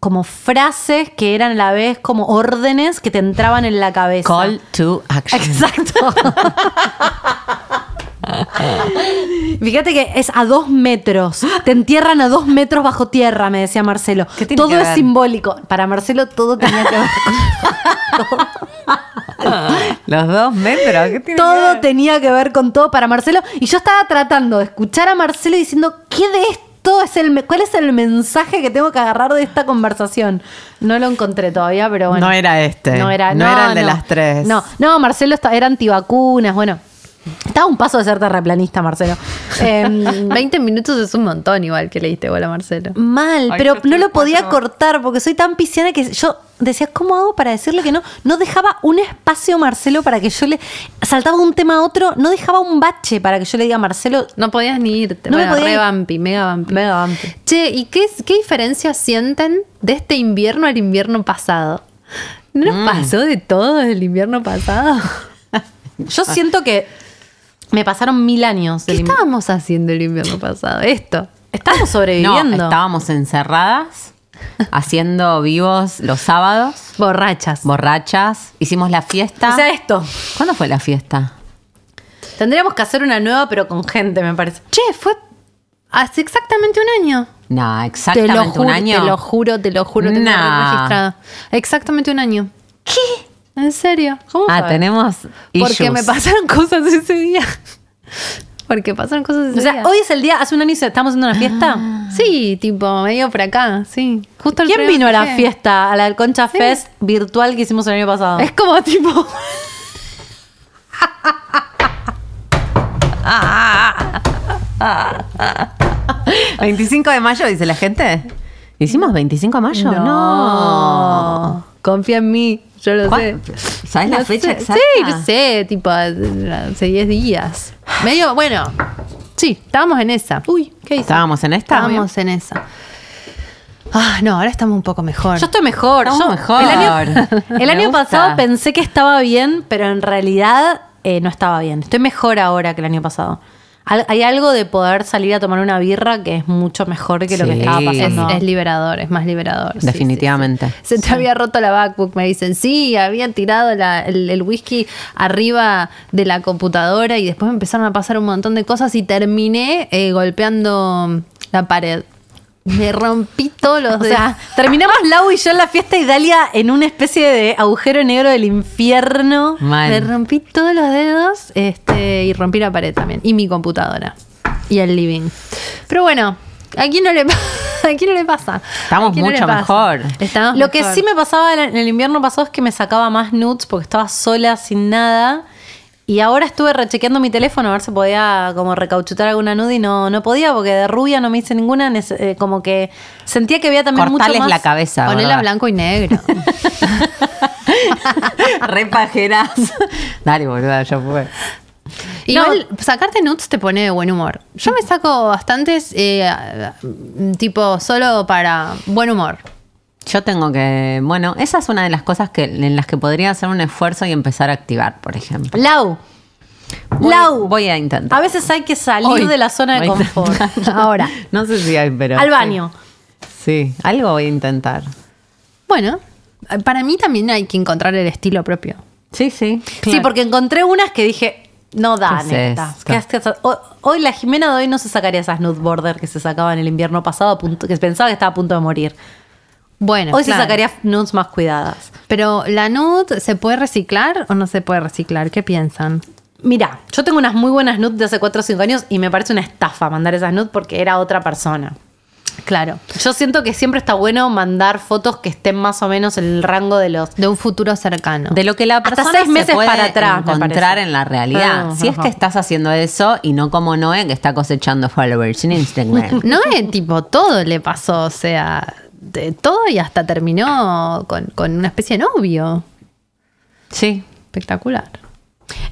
S1: como frases que eran a la vez como órdenes que te entraban en la cabeza.
S4: Call to action.
S1: Exacto. [LAUGHS] [LAUGHS] Fíjate que es a dos metros. Te entierran a dos metros bajo tierra, me decía Marcelo.
S4: ¿Qué tiene
S1: Todo
S4: que
S1: es simbólico. Para Marcelo todo tenía que ver con [LAUGHS]
S4: Los dos metros, ¿qué tiene que
S1: todo
S4: ver?
S1: tenía que ver con todo para Marcelo. Y yo estaba tratando de escuchar a Marcelo diciendo, ¿qué de esto es el cuál es el mensaje que tengo que agarrar de esta conversación? No lo encontré todavía, pero bueno.
S4: No era este.
S1: No era,
S4: No
S1: no,
S4: era el de
S1: no.
S4: las tres.
S1: No, no, Marcelo está- era antivacunas, bueno. Estaba un paso de ser terraplanista, Marcelo. [LAUGHS] Em,
S2: 20 minutos es un montón igual que le diste bola a Marcelo.
S1: Mal,
S4: Ay,
S1: pero no lo podía
S4: cuatro.
S1: cortar porque soy tan pisciana que yo decía, ¿cómo hago para decirle que no? No dejaba un espacio, Marcelo, para que yo le. Saltaba de un tema a otro, no dejaba un bache para que yo le diga a Marcelo.
S2: No podías ni irte.
S1: No me
S2: bueno,
S1: podía
S2: re
S1: ir.
S2: vampi, mega vampi.
S1: Mega vampi.
S2: Che, ¿y qué, qué diferencia sienten de este invierno al invierno pasado? ¿No nos pasó de todo el invierno pasado?
S1: Yo siento que me pasaron mil años.
S2: ¿Qué
S1: del
S2: estábamos haciendo el invierno pasado? Esto.
S1: Estamos [LAUGHS]
S4: No,
S1: sobreviviendo.
S4: estábamos encerradas, [LAUGHS] haciendo vivos los sábados,
S2: Borrachas.
S4: borrachas, hicimos la fiesta.
S1: O sea, esto.
S4: ¿Cuándo fue la fiesta?
S1: Tendríamos que hacer una nueva, pero con gente, me parece.
S2: che, fue hace exactamente un año.
S4: No,
S2: Te lo
S4: exactamente un año.
S2: Te lo juro, te lo juro,
S4: Nah.
S2: registrado. Exactamente un año. ¿Qué? ¿En serio?
S1: ¿Cómo
S4: Ah,
S1: sabes?
S4: tenemos
S2: Porque me pasaron cosas ese día. [LAUGHS] Porque pasaron cosas ese
S1: O sea,
S2: día.
S1: hoy es el día, hace un año estamos haciendo una fiesta.
S2: Sí, tipo, medio por acá, sí. Justo el
S1: ¿Quién vino a la fiesta, a la del Concha Fest virtual que hicimos el año pasado?
S2: Es como tipo. [LAUGHS]
S4: ¿25 de mayo dice la gente? ¿Hicimos 25 de mayo? No.
S2: Confía en mí, yo lo sé.
S4: ¿Sabes la fecha
S2: sé.
S4: exacta?
S2: Sí, yo sé, tipo hace 10 días. Medio, bueno, sí, estábamos en esa.
S1: Uy, ¿qué hice?
S4: ¿Estábamos en esta?
S2: Estábamos en esa. Ah, no, ahora estamos un poco mejor.
S1: Yo estoy mejor.
S4: Estamos
S1: Yo-
S4: mejor.
S1: El año, [LAUGHS] el año pasado pensé que estaba bien, pero en realidad eh, no estaba bien. Estoy mejor ahora que el año pasado. Hay algo de poder salir a tomar una birra que es mucho mejor que lo que estaba
S2: es,
S1: pasando.
S2: es liberador, es más liberador.
S4: Definitivamente.
S2: sí, sí. Se te había roto la backbook, me dicen. Sí, habían tirado la- el, el whisky arriba de la computadora y después me empezaron a pasar un montón de cosas y terminé eh, golpeando la pared. Me rompí todos los
S1: O
S2: dedos.
S1: sea, terminamos Lau y yo en la fiesta y Dalia en una especie de agujero negro del infierno.
S4: Mal.
S2: Me rompí todos los dedos este, y rompí la pared también. Y mi computadora. Y el living. Pero bueno, ¿a quién no le, pa- [LAUGHS] ¿a quién no le pasa?
S4: Estamos
S2: ¿A quién no le
S4: mucho
S2: pasa?
S4: mejor.
S2: Estamos
S1: Lo que
S2: mejor.
S1: sí me pasaba en el invierno pasado es que me sacaba más nudes porque estaba sola, sin nada. Y ahora estuve rechequeando mi teléfono a ver si podía como recauchutar alguna nude y no, no podía porque de rubia no me hice ninguna. eh, como que sentía que había también
S4: Cortales
S1: mucho más...
S4: la cabeza.
S2: Ponela blanco y negro. [LAUGHS]
S4: Re pajeras. Dale, boluda, ya fue.
S2: Igual, sacarte nudes te pone de buen humor. Yo me saco bastantes, eh, tipo, solo para buen humor.
S4: Yo tengo que. Bueno, esa es una de las cosas que, en las que podría hacer un esfuerzo y empezar a activar, por ejemplo.
S1: Lau,
S4: Voy-
S1: Lau.
S4: Voy a intentar.
S1: a veces hay que salir
S4: Hoy
S1: de la zona de confort. [LAUGHS] Ahora,
S4: No sé si hay, pero.
S1: al baño.
S4: Sí, algo voy a intentar.
S2: Bueno, para mí también hay que encontrar el estilo propio.
S4: Sí, sí.
S1: Sí, porque encontré unas que dije, no da,
S4: ¿Qué.
S1: Hoy, hoy la Jimena de hoy no se sacaría esas nude border que se sacaba en el invierno pasado, a punto- que pensaba que estaba a punto de morir.
S2: Bueno,
S1: Hoy
S2: claro.
S1: se sacaría nudes más cuidadas.
S2: Pero la nude, ¿se puede reciclar o no se puede reciclar? ¿Qué piensan?
S1: Mira, yo tengo unas muy buenas nudes de hace 4 o 5 años y me parece una estafa mandar esas nudes porque era otra persona.
S2: Claro.
S1: Yo siento que siempre está bueno mandar fotos que estén más o menos en el rango de los...
S2: De un futuro cercano.
S4: De lo que la
S1: Hasta
S4: persona
S1: seis meses
S4: se puede
S1: para atrás,
S4: encontrar en la realidad.
S1: Ah,
S4: si es que estás haciendo eso y no como Noé que está cosechando followers en Instagram. [LAUGHS]
S2: No es tipo todo le pasó, o sea, de todo y hasta terminó con, con una especie de novio.
S4: sí.
S2: Espectacular.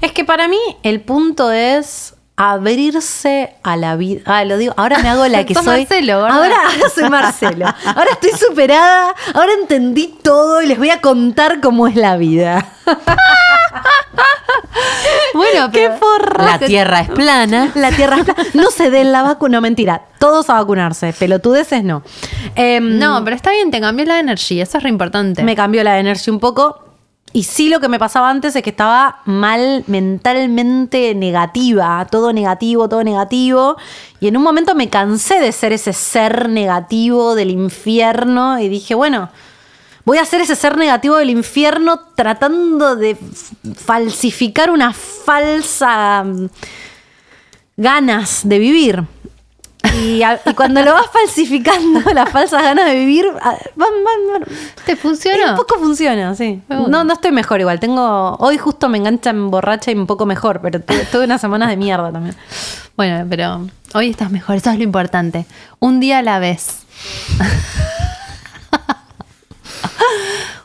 S1: Es que para mí el punto es abrirse a la vida. Ah, lo digo, ahora me hago la [LAUGHS] que soy.
S2: Marcelo,
S1: ahora, ahora soy Marcelo. Ahora estoy superada, ahora entendí todo y les voy a contar cómo es la vida. [LAUGHS]
S2: Bueno,
S1: ¡Qué forra!
S4: La tierra es plana.
S1: La tierra es plana. No se den la vacuna, no, mentira. Todos a vacunarse, pelotudeces no. Em,
S2: No, pero está bien, te cambió la energía, eso es re importante.
S1: me cambió la energía un poco. Y sí lo que me pasaba antes es que estaba mal mentalmente negativa, todo negativo, todo negativo. Y en un momento me cansé de ser ese ser negativo del infierno y dije, bueno, voy a ser ese ser negativo del infierno tratando de falsificar una falsa mm, ganas de vivir. Y, a- y cuando lo vas falsificando, [LAUGHS] las falsas ganas de vivir, ah, van, van, van.
S2: ¿Te
S1: Y
S2: funcionó?
S1: un poco funciona, sí. No, no estoy mejor igual. Tengo. Hoy justo me engancha en borracha y un poco mejor, pero tuve, tuve unas semanas de mierda también.
S2: Bueno, pero hoy estás mejor, eso es lo importante. Un día a la vez. [LAUGHS]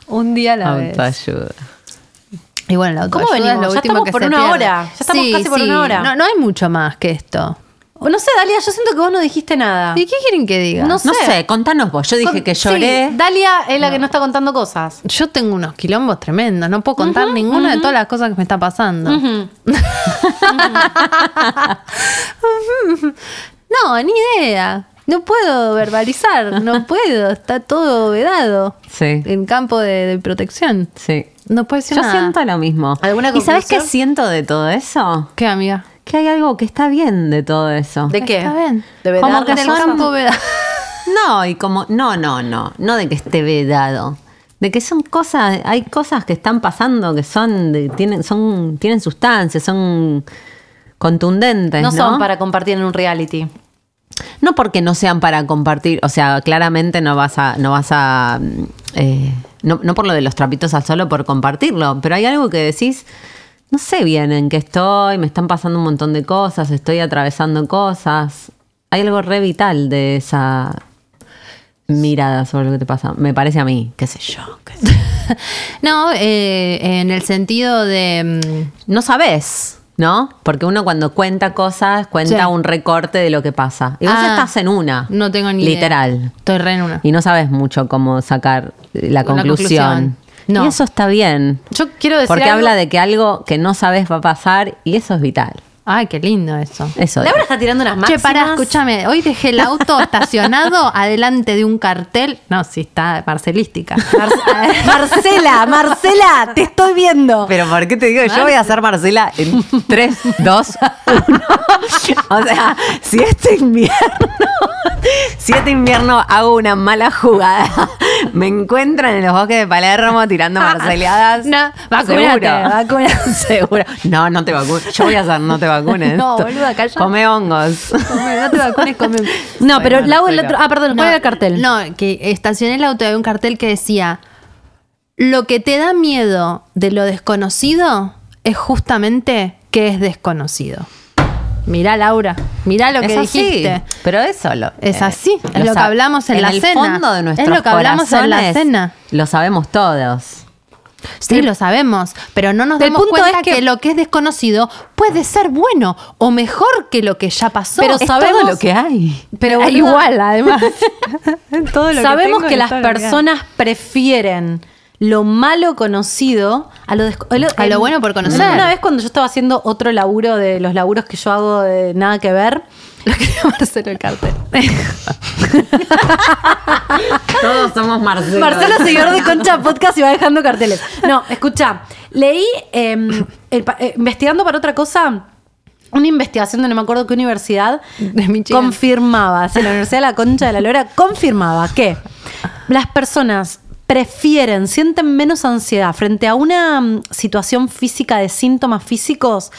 S2: Un día a la vez.
S4: Autoayuda.
S2: Y bueno, la
S1: ¿Cómo
S2: es
S1: venimos?
S2: lo
S1: Ya
S2: último
S1: estamos
S2: que
S1: por
S2: se
S1: una
S2: pierde.
S1: hora. Ya estamos casi por una hora.
S2: No, no hay mucho más que esto.
S1: O no sé, Dalia, yo siento que vos no dijiste nada.
S2: ¿Y qué quieren que diga?
S1: No
S4: No
S1: sé.
S4: sé, contanos vos. Yo dije
S1: Con-
S4: que
S1: sí,
S4: lloré.
S1: Dalia es la que no está contando cosas.
S2: Yo tengo unos quilombos tremendos, no puedo contar ninguna de todas las cosas que me está pasando. [LAUGHS] No, ni idea. No puedo verbalizar, no [LAUGHS] puedo, está todo vedado.
S4: Sí.
S2: En campo de, de protección.
S4: Sí.
S2: No puede ser
S4: Yo
S2: nada.
S4: siento lo mismo.
S1: ¿Alguna
S4: ¿Y sabes qué siento de todo eso?
S2: ¿Qué, amiga?
S4: Que hay algo que está bien de todo eso.
S1: ¿De qué?
S2: Está bien.
S1: ¿De
S4: Como
S1: vedar
S4: que
S2: En
S1: las
S2: el
S1: cosas?
S2: campo vedado.
S4: No, y como, no, no, no, no de que esté vedado. De que son cosas, hay cosas que están pasando que son, de- tienen, son, tienen sustancia, son contundentes.
S1: No
S4: No,
S1: son para compartir en un reality.
S4: No porque no sean para compartir, o sea, claramente no vas a, no vas a, eh, no, no por lo de los trapitos al solo por compartirlo, pero hay algo que decís no sé bien en qué estoy, me están pasando un montón de cosas, estoy atravesando cosas. Hay algo re vital de esa mirada sobre lo que te pasa. Me parece a mí, qué sé yo. qué sé yo. [LAUGHS]
S2: No, eh, en el sentido de. mm,
S4: No sabes, ¿no? Porque uno cuando cuenta cosas, cuenta
S2: Sí.
S4: un recorte de lo que pasa. Y vos
S2: Ah,
S4: estás en una.
S2: No tengo ni idea.
S4: Literal.
S2: Estoy re en una.
S4: Y no sabes mucho cómo sacar la conclusión.
S2: conclusión. No.
S4: Y eso está bien.
S1: Yo quiero decir
S4: Porque
S1: algo-
S4: habla de que algo que no sabes va a pasar y eso es vital.
S2: Ay, qué lindo eso.
S4: Eso.
S1: Laura está tirando unas
S2: Che,
S1: máximas.
S2: pará, escúchame. Hoy dejé el auto [LAUGHS] estacionado adelante de un cartel. No, sí, está marcelística.
S1: Mar- [LAUGHS] Marcela, Marcela, te estoy viendo.
S4: Pero ¿por qué te digo? Yo voy a ser Marcela en 3, 2, 1. O sea, si este invierno, si este invierno hago una mala jugada, [LAUGHS] me encuentran en los bosques de Palermo tirando marceleadas.
S2: No, vacúnate,
S4: seguro. [LAUGHS]
S2: vacúnate.
S4: Seguro. No, no te vacunes. Yo voy a hacer, no te vacunes.
S2: No, boluda, calla.
S4: Come hongos.
S2: no te vacunes, come.
S1: No, pero
S4: Bueno,
S1: Lau el otro. Ah, perdón, ¿cuál era el cartel?
S2: No, que estacioné el auto de un cartel que decía: Lo que te da miedo de lo desconocido es justamente que es desconocido. Mirá, Laura, mirá lo que
S4: es así,
S2: dijiste.
S4: Pero eso lo,
S2: Es
S4: eh,
S2: así, es lo que hablamos en la
S4: el
S2: cena.
S4: fondo de
S2: Es lo que hablamos en la cena.
S4: Lo sabemos todos.
S2: Sí, lo sabemos, pero no nos damos cuenta
S1: es que-
S2: que... lo que es desconocido puede ser bueno o mejor que lo que ya pasó.
S1: Pero
S2: Es
S1: sabemos-
S2: todo
S4: lo que hay.
S1: Pero
S2: igual, además. todo lo
S1: sabemos que,
S2: es
S1: las personas prefieren lo malo conocido a lo,
S2: A lo bueno por conocer.
S1: Una vez cuando yo estaba haciendo otro laburo de los laburos que yo hago de nada que ver, [LAUGHS]
S2: Lo quería Marcelo el cartel. [LAUGHS]
S4: Todos somos Marcelo.
S1: Marcelo, seguidor de [LAUGHS] Concha Podcast, y va dejando carteles. No, escucha, leí, eh, el pa- eh, investigando para otra cosa, una investigación de no me acuerdo qué universidad
S2: De
S1: confirmaba, sí, la Universidad de la Concha de la Lora confirmaba que las personas prefieren, sienten menos ansiedad frente a una mm, situación física de síntomas físicos,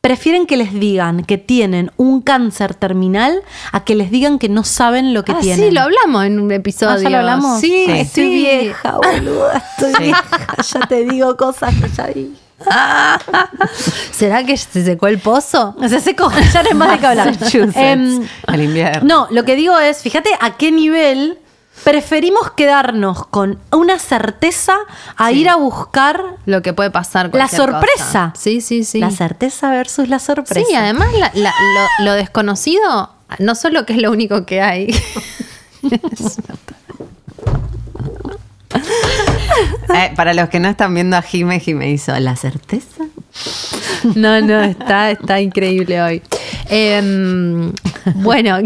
S1: prefieren que les digan que tienen un cáncer terminal a que les digan que no saben lo que
S2: Ah,
S1: tienen.
S2: sí, lo hablamos en un episodio.
S1: Ah, ¿ya lo hablamos?
S2: Sí,
S4: Sí.
S1: Estoy
S2: sí.
S1: vieja, boluda. Estoy
S4: Sí.
S1: vieja. Ya te digo cosas que ya di. [LAUGHS]
S2: ¿Será que se secó el pozo?
S1: Se secó, ya no hay más de qué hablar. [LAUGHS] Em,
S4: al invierno.
S1: no, lo que digo es, fíjate a qué nivel preferimos quedarnos con una certeza a ir a buscar
S2: Lo que puede pasar.
S1: la sorpresa.
S2: cosa. Sí, sí, sí.
S1: La certeza versus la sorpresa.
S2: Sí, además la- la- lo, lo desconocido no solo que es lo único que hay. [LAUGHS]
S4: Eh, para los que no están viendo a Jime, Jime hizo la certeza.
S2: No, no, está, está increíble hoy. Em, bueno, [LAUGHS] [LAUGHS]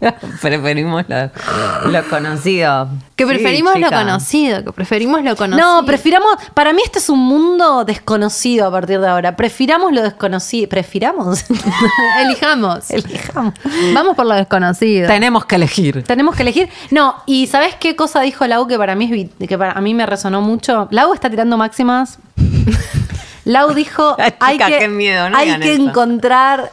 S2: [LAUGHS]
S4: Preferimos lo, lo conocido.
S2: que
S4: Sí,
S2: preferimos lo conocido, que preferimos lo conocido.
S1: No, prefiramos, para mí este es un mundo desconocido a partir de ahora. Prefiramos lo desconocido. ¿Prefiramos? [LAUGHS]
S2: Elijamos.
S1: Elijamos.
S2: Vamos por lo desconocido.
S4: Tenemos que elegir.
S1: Tenemos que elegir. No, y ¿sabes qué cosa dijo Lau que para mí es que para a mí me resonó mucho? Lau está tirando máximas. [LAUGHS] Lau dijo,
S4: Ay, chica,
S1: hay que,
S4: qué miedo, no
S1: hay que
S4: eso.
S1: encontrar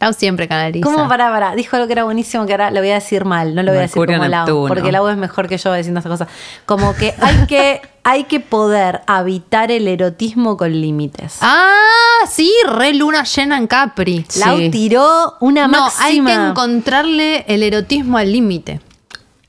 S2: Lau siempre canaliza.
S1: ¿Cómo para para? Dijo algo que era buenísimo, que ahora lo voy a decir mal, no lo voy a decir como Lau, porque Lau es mejor que yo diciendo esas cosas. Como que hay que [LAUGHS] hay que poder habitar el erotismo con límites.
S2: Ah, sí, re luna llena en Capri.
S1: Lau
S4: sí.
S1: tiró una
S2: No, hay
S1: máxima.
S2: que encontrarle el erotismo al límite.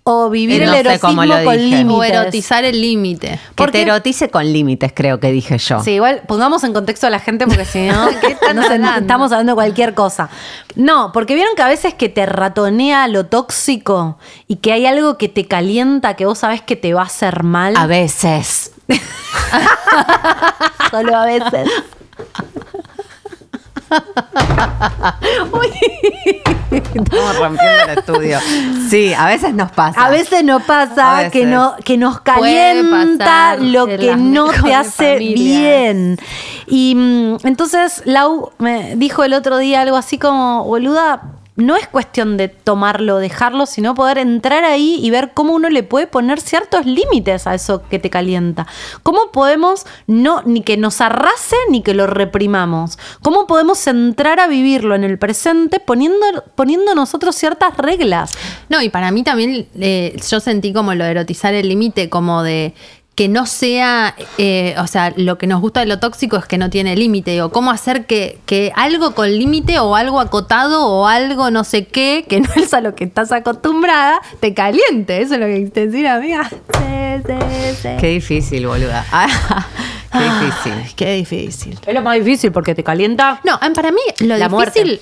S1: O vivir
S4: No
S1: el erotismo con
S4: dije.
S1: límites.
S2: O erotizar el límite.
S4: Que
S1: ¿Por
S4: te erotice con límites, creo que dije yo.
S1: Sí, igual pongamos en contexto a la gente porque si no, [LAUGHS] no sé,
S2: hablando?
S1: estamos hablando de cualquier cosa. No, porque vieron que a veces que te ratonea lo tóxico y que hay algo que te calienta que vos sabés que te va a hacer mal.
S4: A veces. [LAUGHS]
S1: Solo a veces. [LAUGHS]
S4: Estamos rompiendo el estudio. Sí, a veces nos pasa.
S1: A veces nos pasa
S4: veces.
S1: que, no, que nos calienta lo que no te hace
S2: familias.
S1: bien. Y mm, entonces Lau me dijo el otro día algo así como, boluda, no es cuestión de tomarlo, dejarlo, sino poder entrar ahí y ver cómo uno le puede poner ciertos límites a eso que te calienta. ¿Cómo podemos no ni que nos arrase ni que lo reprimamos? ¿Cómo podemos entrar a vivirlo en el presente poniendo, poniendo nosotros ciertas reglas?
S2: No, y para mí también eh, yo sentí como lo de erotizar el límite, como de que no sea, eh, o sea, lo que nos gusta de lo tóxico es que no tiene límite, o cómo hacer que, que algo con límite o algo acotado o algo no sé qué, que no es a lo que estás acostumbrada, te caliente, eso es lo que quise decir, amiga. Sí, sí, sí.
S4: Qué difícil, boluda. [LAUGHS] Qué difícil.
S2: Ay, qué difícil.
S1: Es lo más difícil porque te calienta.
S2: No, para mí lo
S1: La muerte.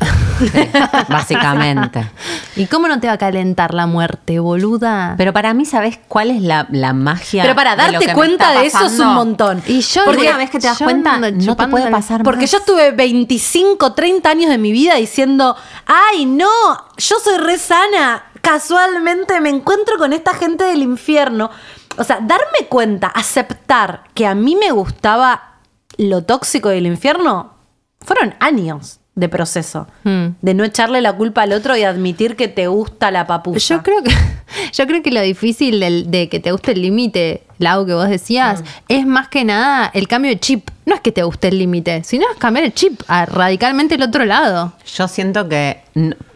S1: [LAUGHS]
S4: Básicamente.
S2: ¿Y cómo no te va a calentar la muerte, boluda?
S4: Pero para mí, ¿sabes cuál es la, la magia?
S1: Pero para darte cuenta de eso es un montón.
S2: Y yo
S4: Porque una vez que te das cuenta, no te puede pasar
S1: Porque
S4: más.
S1: yo estuve 25, 30 años de mi vida diciendo, ay, no, yo soy re sana. Casualmente me encuentro con esta gente del infierno. O sea, darme cuenta, aceptar que a mí me gustaba lo tóxico del infierno, fueron años de proceso.
S2: Hmm.
S1: De no echarle la culpa al otro y admitir que te gusta la papucha.
S2: Yo creo que [LAUGHS] yo creo que lo difícil del- de que te guste el límite, Lau, que vos decías, es más que nada el cambio de chip. No es que te guste el límite, sino es cambiar el chip a radicalmente el otro lado.
S4: Yo siento que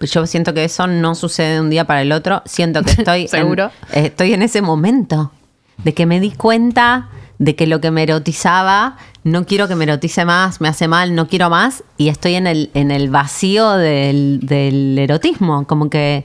S4: yo siento que eso no sucede de un día para el otro. Siento que [LAUGHS] estoy
S2: ¿Seguro?
S4: En, estoy en ese momento de que me di cuenta de que lo que me erotizaba no quiero que me erotice más, me hace mal, no quiero más y estoy en el en el vacío del, del erotismo, como que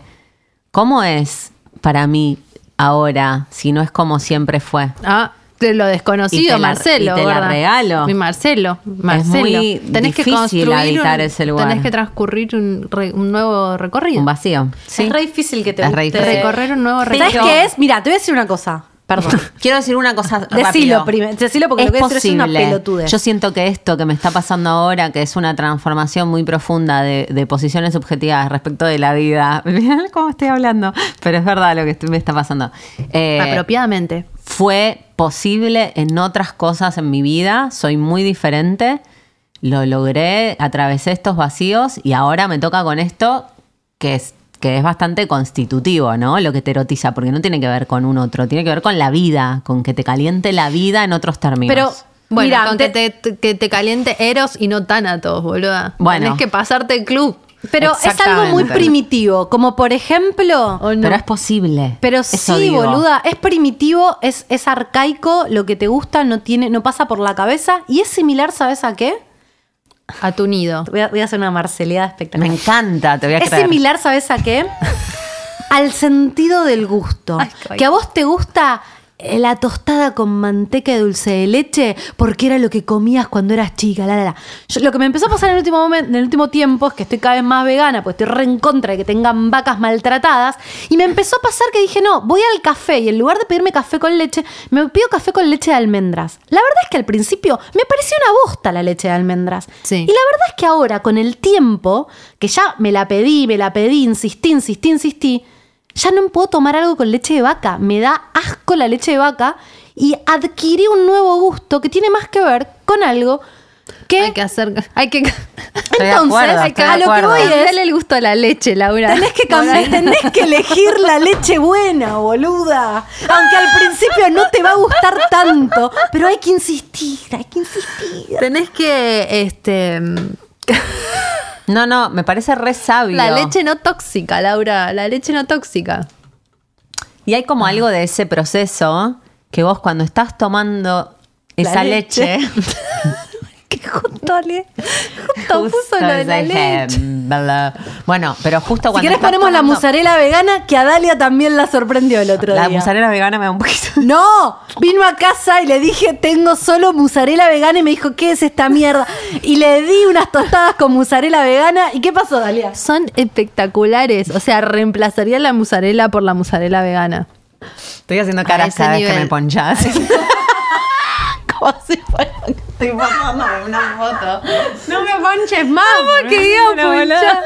S4: cómo es para mí ahora si no es como siempre fue.
S2: Ah, de lo
S4: Y
S2: desconocido,
S4: la-
S2: Marcelo.
S4: y te la regalo.
S2: Mi Marcelo, Marcelo.
S4: muy
S2: tenés que
S4: difícil
S2: construir
S4: habitar
S2: un-
S4: ese lugar.
S2: Tenés que transcurrir un, re- un nuevo recorrido.
S4: Un vacío. Sí.
S1: Es re difícil que te
S4: Es re difícil.
S2: Recorrer un nuevo
S1: ¿Sabes
S2: recorrido.
S1: qué es? Mira, te voy a decir una cosa. Perdón. [LAUGHS]
S4: Quiero decir una cosa
S1: Decilo primero, decilo porque lo que decir es una pelotudez.
S4: Yo siento que esto que me está pasando ahora, que es una transformación muy profunda de, de posiciones subjetivas respecto de la vida. [LAUGHS] Mirá cómo estoy hablando, pero es verdad lo que me está pasando. Eh,
S2: Apropiadamente.
S4: fue posible en otras cosas en mi vida, soy muy diferente, lo logré, atravesé estos vacíos y ahora me toca con esto que es que es bastante constitutivo, ¿no? Lo que te erotiza, porque no tiene que ver con un otro, tiene que ver con la vida, con que te caliente la vida en otros términos.
S1: Pero,
S2: Bueno,
S1: mira,
S2: con
S1: te-
S2: que, te, que te caliente Eros y no Tánatos, boluda.
S4: Bueno.
S2: Tenés que pasarte el club.
S1: pero es algo muy primitivo, como por ejemplo...
S2: ¿O no?
S4: Pero es posible.
S1: Pero
S4: Eso
S1: sí,
S4: digo.
S1: boluda, es primitivo, es, es arcaico, lo que te gusta no tiene, no pasa por la cabeza y es similar, ¿sabes a qué?
S2: A tu nido.
S1: Voy a, voy a hacer una marceleada
S4: Me
S1: espectacular.
S4: encanta, te voy a
S1: Es
S4: creer.
S1: similar, ¿sabes a qué? [LAUGHS] Al sentido del gusto.
S2: Ay,
S1: que a vos te gusta la tostada con manteca de dulce de leche porque era lo que comías cuando eras chica. La, la, la. Yo- lo que me empezó a pasar en el, último momento, en el último tiempo es que estoy cada vez más vegana, pues estoy re en contra de que tengan vacas maltratadas. Y me empezó a pasar que dije, no, voy al café y en lugar de pedirme café con leche, me pido café con leche de almendras. La verdad es que al principio me pareció una bosta la leche de almendras.
S2: Sí.
S1: Y la verdad es que ahora, con el tiempo, que ya me la pedí, me la pedí, insistí, insistí, insistí, ya no puedo tomar algo con leche de vaca. Me da asco la leche de vaca y adquirí un nuevo gusto que tiene más que ver con algo que...
S2: Hay que hacer. Hay que.
S1: Entonces,
S4: acuerdo, estoy de
S1: a lo que voy es...
S2: Dale el gusto a la leche, Laura.
S1: Tenés que cambiar, tenés que elegir la leche buena, boluda. Aunque al principio no te va a gustar tanto, pero hay que insistir, hay que insistir.
S2: Tenés que. Este.
S4: No, no, me parece re sabio.
S2: La leche no tóxica, Laura. La leche no tóxica.
S4: Y hay como algo de ese proceso que vos cuando estás tomando
S1: La
S4: esa
S1: leche. [LAUGHS] justo le...
S2: Justo puso lo de la leche.
S4: Bueno, pero justo
S1: Si
S4: cuando
S1: querés
S4: estás
S1: ponemos la mozzarella vegana que a Dalia también la sorprendió el otro
S4: La
S1: día.
S4: mozzarella vegana me da un poquito.
S1: No, vino a casa y le dije, tengo solo mozzarella vegana y me dijo, ¿qué es esta mierda? Y le di unas tostadas con mozzarella vegana. ¿Y qué pasó, Dalia?
S2: Son espectaculares. O sea, reemplazaría la musarela por la musarela vegana.
S4: Estoy haciendo
S2: A
S4: caras cada vez que me ponchas. [LAUGHS] Como si fuera estoy pasándome una foto. No me ponches más.
S2: que
S4: No,
S2: ponchar?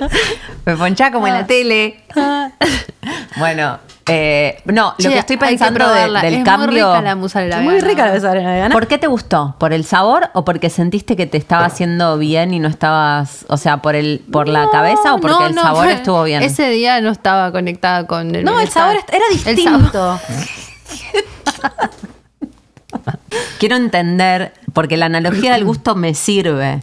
S4: boludo. Me ponchá como en la tele. Bueno, eh, no, lo
S2: Che,
S4: que estoy
S2: que
S4: pensando de- del
S2: es
S4: cambio.
S2: Muy rica la musarela
S1: Muy rica la mozzarella vegana.
S4: ¿Por qué te gustó? ¿Por el sabor o porque sentiste que te estaba haciendo bien y no estabas, o sea, por el por la cabeza o porque
S2: no,
S4: el sabor estuvo bien?
S2: Ese día no estaba conectada con el
S1: No, el sabor era
S2: El sabor-
S1: distinto. [LAUGHS]
S4: Quiero entender, porque la analogía del gusto me sirve,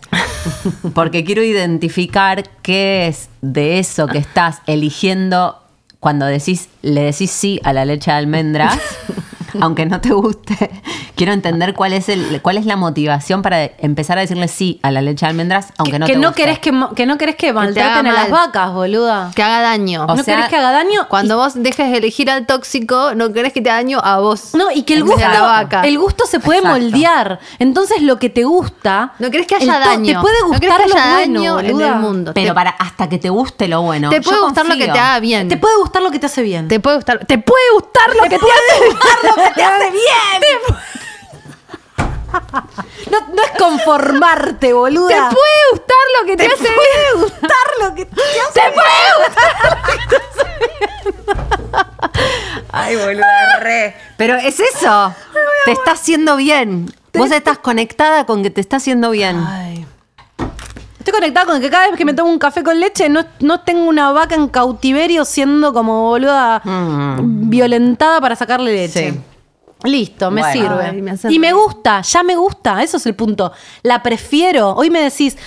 S4: porque quiero identificar qué es de eso que estás eligiendo cuando decís, le decís sí a la leche de almendras, aunque no te guste, [LAUGHS] quiero entender cuál es el, cuál es la motivación para empezar a decirle sí a la leche de almendras, aunque
S1: que,
S4: no
S1: que
S4: te
S1: no
S4: guste.
S1: querés que, que no querés que maltraten a las vacas, boluda.
S2: Que haga daño.
S4: O
S1: no
S4: sea,
S1: querés que haga daño.
S2: Cuando vos dejes de elegir al tóxico, no querés que te haga daño a vos.
S1: No, y que el gusto,
S2: de a la vaca.
S1: el gusto se puede
S4: Exacto.
S1: moldear. Entonces lo que te gusta.
S2: No querés que haya daño.
S1: Te puede
S2: No
S1: gustar
S2: querés que
S1: lo bueno,
S2: daño en
S1: boluda.
S2: el mundo.
S4: Pero
S2: te,
S4: para hasta que te guste lo bueno.
S2: te puede
S4: Yo
S2: gustar lo que te haga bien.
S1: Te puede gustar lo que te hace bien.
S2: Te puede gustar. Te puede gustar lo que te hace
S1: lo que [LAUGHS] te hace bien. No, no es conformarte, boluda.
S2: Te puede gustar lo que te,
S1: Te
S2: hace
S1: puede
S2: bien.
S1: gustar lo que te [LAUGHS] hace
S4: Ay, boluda, re. Pero es eso. Te está haciendo bien. Vos estás conectada con que te está haciendo bien.
S1: Ay. Estoy conectada con que cada vez que me tomo un café con leche no, no tengo una vaca en cautiverio siendo como boluda
S4: Mm.
S1: violentada para sacarle leche.
S4: Sí.
S1: Listo, me
S4: Bueno.
S1: sirve.
S2: Ay, me hace
S1: y me gusta, ya me gusta, eso es el punto. La prefiero. Hoy me decís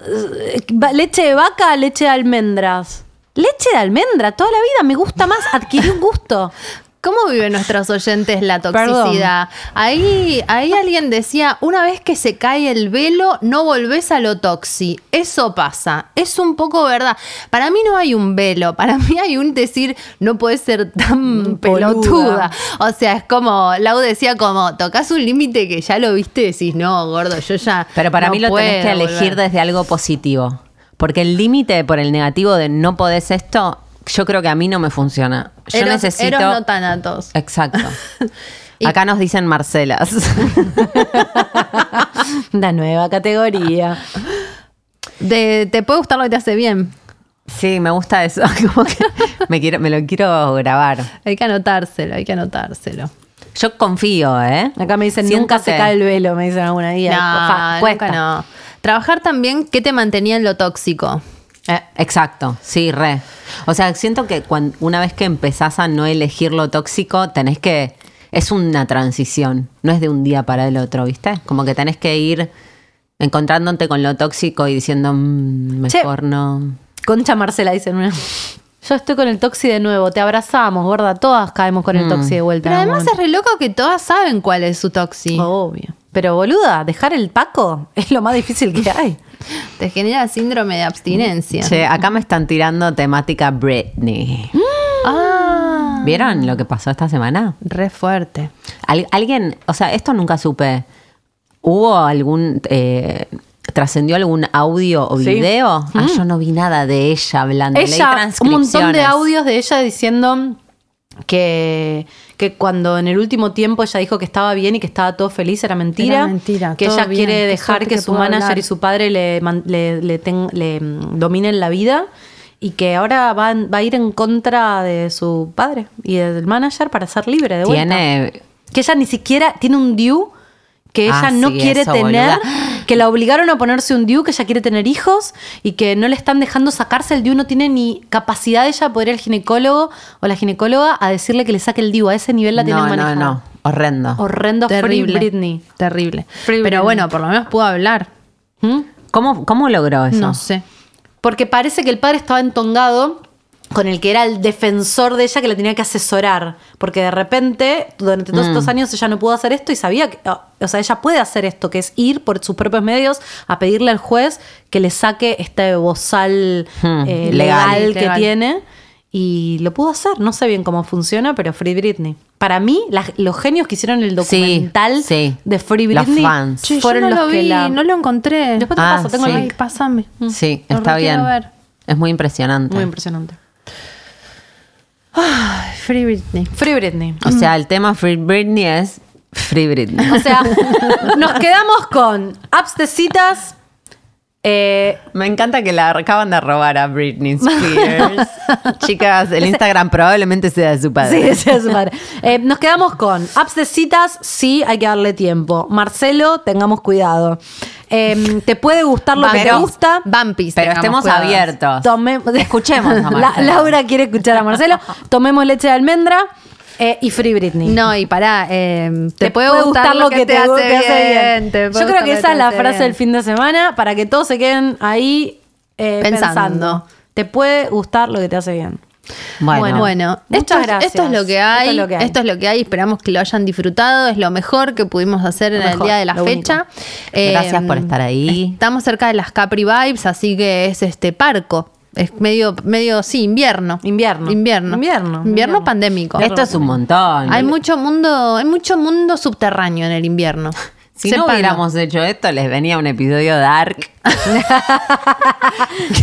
S1: eh, leche de vaca, leche de almendras. Leche de almendra, toda la vida me gusta más, adquirí un gusto. [LAUGHS]
S2: ¿Cómo viven nuestros oyentes la toxicidad? Ahí, ahí alguien decía, una vez que se cae el velo, no volvés a lo toxi. Eso pasa. Es un poco verdad. Para mí no hay un velo. Para mí hay un decir, no puedes ser tan
S1: Boluda.
S2: pelotuda. O sea, es como, Lau decía como, tocas un límite que ya lo viste y decís, no, gordo, yo ya
S4: Pero para
S2: no
S4: mí lo tenés que elegir
S2: volver".
S4: desde algo positivo. Porque el límite por el negativo de no podés esto, yo creo que a mí no me funciona. Yo
S2: Eros-
S4: necesito.
S2: eros no tanatos.
S4: Exacto. [LAUGHS]
S2: Y-
S4: Acá nos dicen Marcelas. [LAUGHS]
S1: La nueva categoría.
S2: De- te puede gustar lo que te hace bien.
S4: sí, me gusta eso. [LAUGHS] Como que me, quiero, me lo quiero grabar.
S2: Hay que anotárselo, hay que anotárselo.
S4: Yo confío, ¿eh?
S1: Acá me dicen, nunca se cae el velo, me dicen alguna día.
S2: No, nunca no. Trabajar también, ¿qué te mantenía en lo tóxico?
S4: Eh, exacto, sí, re. O sea, siento que cuan- una vez que empezás a no elegir lo tóxico, tenés que. Es una transición, no es de un día para el otro, ¿viste? Como que tenés que ir encontrándote con lo tóxico y diciendo, "Mm,
S1: Che.
S4: mejor no.
S1: Concha Marcela dicen una. [LAUGHS] Yo estoy con el toxi de nuevo, te abrazamos, gorda, todas caemos con el toxi de vuelta.
S2: Pero además es re loco que todas saben cuál es su toxi.
S1: Obvio. Pero boluda, dejar el paco [LAUGHS] es lo más difícil que hay.
S2: Te genera síndrome de abstinencia.
S4: Che, acá me están tirando temática Britney.
S2: Ah,
S4: ¿Vieron lo que pasó esta semana?
S2: re fuerte.
S4: Al- alguien, o sea, esto nunca supe. ¿Hubo algún. eh, ¿Trascendió algún audio o
S1: Sí.
S4: video? Ah, yo no vi nada de ella hablando. Leí
S1: Ella, un montón de audios de ella diciendo que, que cuando en el último tiempo ella dijo que estaba bien y que estaba todo feliz era mentira.
S2: Era mentira,
S1: Que ella
S2: bien,
S1: quiere dejar que,
S2: que
S1: su manager
S2: hablar.
S1: y su padre le, man- le, le ten- le, mm, dominen la vida y que ahora va, va a ir en contra de su padre y del manager para ser libre de vuelta.
S4: Tiene.
S1: Que ella ni siquiera tiene un due que ella
S4: Ah,
S1: no
S4: sí,
S1: quiere
S4: eso,
S1: tener,
S4: boluda.
S1: que la obligaron a ponerse un DIU, que ella quiere tener hijos y que no le están dejando sacarse el DIU, no tiene ni capacidad ella de poder ir al ginecólogo o la ginecóloga a decirle que le saque el DIU. A ese nivel la tienen
S4: No, no,
S1: manejada.
S4: no. Horrendo.
S1: Horrendo
S2: Terrible.
S1: Free Britney.
S2: Terrible.
S1: Free
S2: Pero bueno, por lo menos pudo hablar.
S1: ¿Mm?
S4: ¿Cómo, ¿Cómo logró eso?
S2: No sé.
S1: Porque parece que el padre estaba entongado con el que era el defensor de ella que la tenía que asesorar. Porque de repente, durante todos
S4: Mm.
S1: estos años, ella no pudo hacer esto y sabía que, o sea, ella puede hacer esto, que es ir por sus propios medios a pedirle al juez que le saque este bozal
S4: Hmm,
S1: eh,
S4: legal.
S1: legal, que
S2: Legal.
S1: tiene. Y lo pudo hacer. No sé bien cómo funciona, pero Free Britney. Para mí, la- los genios que hicieron el documental
S4: sí.
S1: de Free
S4: Los
S1: Britney
S4: fans.
S2: Che,
S1: fueron
S2: yo no
S1: los
S2: lo
S1: que la...
S2: no lo encontré.
S1: Después te
S4: Ah,
S1: paso, tengo
S4: sí.
S1: el
S2: Ay,
S1: link.
S2: pásame.
S4: Sí,
S2: Lo
S4: está bien.
S2: ver.
S4: Es muy impresionante.
S1: Muy impresionante.
S2: Ay, Free Britney.
S1: Free Britney.
S4: O sea, el tema Free Britney es Free Britney.
S1: O sea, nos quedamos con apps de citas. eh,
S4: Me encanta que la acaban de robar a Britney Spears. [LAUGHS] Chicas, el Instagram probablemente sea de su
S1: sí,
S4: padre.
S1: ese es su padre. Eh, nos quedamos con apps de citas, sí, hay que darle tiempo. Marcelo, tengamos cuidado. Eh, ¿Te puede gustar lo que te gusta?
S2: Vampis.
S4: Pero estemos abiertos.
S1: Tome- [LAUGHS]
S4: Escuchemos [LAUGHS] a
S1: La-
S4: Marcelo.
S1: Laura quiere escuchar a Marcelo. [LAUGHS] Tomemos leche de almendra eh, y Free Britney.
S2: No, y pará, eh, te, puede gustar, lo que, te, hace, bien. te puede
S1: Yo creo
S2: gustar
S1: que
S2: lo
S1: esa
S2: te
S1: es la
S2: hace
S1: frase
S2: bien.
S1: del fin de semana para que todos se queden ahí eh,
S2: Pensando.
S1: pensando. Te puede gustar lo que te hace bien.
S4: Bueno,
S2: Bueno,
S1: Muchas
S2: esto, es-
S1: gracias.
S2: esto es lo que
S1: Esto
S2: hay.
S1: es lo que hay.
S2: Esto es lo que hay. Esperamos que lo hayan disfrutado. Es lo mejor que pudimos hacer en el día de la fecha.
S4: Gracias por estar ahí.
S2: Estamos cerca de las Capri Vibes, así que es este parco. Es medio, medio, sí, invierno.
S1: Invierno.
S2: Invierno.
S1: Invierno,
S2: Invierno
S1: invierno.
S2: pandémico.
S4: esto es un montón.
S2: Hay mucho mundo, hay mucho mundo subterráneo en el invierno. [LAUGHS]
S4: si no
S2: Sépanlo.
S4: hubiéramos hecho esto, les venía un episodio dark. Pre- [LAUGHS] [LAUGHS]